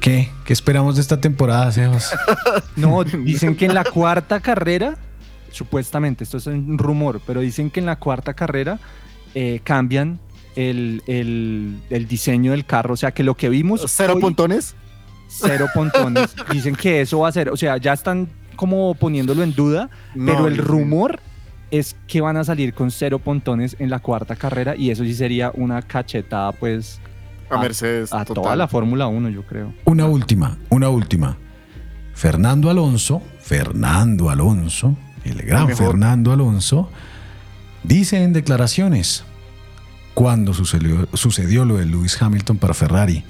¿Qué? ¿Qué esperamos de esta temporada, Sebas? *laughs* No, dicen que en la cuarta carrera, supuestamente, esto es un rumor, pero dicen que en la cuarta carrera eh, cambian el, el- el diseño del carro. O sea, que lo que vimos. ¿Cero hoy- puntones? Cero pontones. Dicen que eso va a ser, o sea, ya están como poniéndolo en duda, No, pero el rumor es que van a salir con cero pontones en la cuarta carrera y eso sí sería una cachetada pues A Mercedes. a total. toda la Fórmula 1 yo creo. Una última, una última. Fernando Alonso, Fernando Alonso, el gran. Fernando Alonso, dice en declaraciones cuando sucedió, sucedió lo de Lewis Hamilton para Ferrari.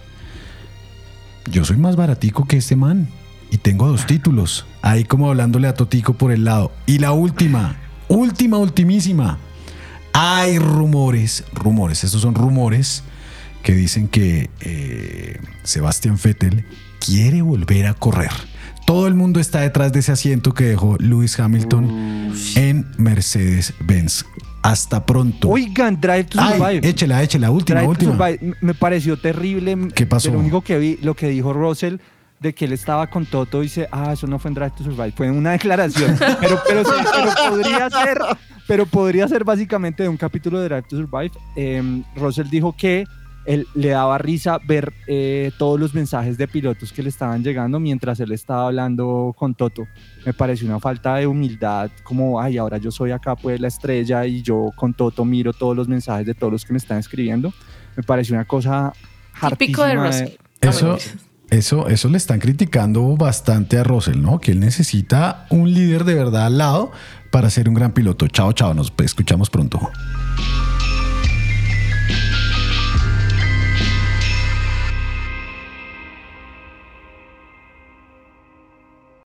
Yo soy más baratico que este man y tengo dos títulos. Ahí como hablándole a Totico por el lado. Y la última, última, ultimísima. Hay rumores, rumores, estos son rumores que dicen que eh, Sebastián Vettel quiere volver a correr. Todo el mundo está detrás de ese asiento que dejó Lewis Hamilton en Mercedes-Benz. Hasta pronto. Oigan, Drive to Ay, Survive. échela, échela, última, Drive to última. Survive, m- Me pareció terrible. ¿Qué pasó? Lo único que vi, lo que dijo Russell, de que él estaba con Toto, dice, ah, eso no fue en Drive to Survive, fue en una *laughs* declaración. pero, pero, sí, pero podría ser, pero podría ser básicamente de un capítulo de Drive to Survive. Eh, Russell dijo que él le daba risa ver eh, todos los mensajes de pilotos que le estaban llegando mientras él estaba hablando con Toto. Me pareció una falta de humildad, como, ay, ahora yo soy acá pues la estrella y yo con Toto miro todos los mensajes de todos los que me están escribiendo. Me pareció una cosa Típico de hartísima Russell. Eso, eso, eso le están criticando bastante a Russell, ¿no? Que él necesita un líder de verdad al lado para ser un gran piloto. Chao, chao, nos escuchamos pronto.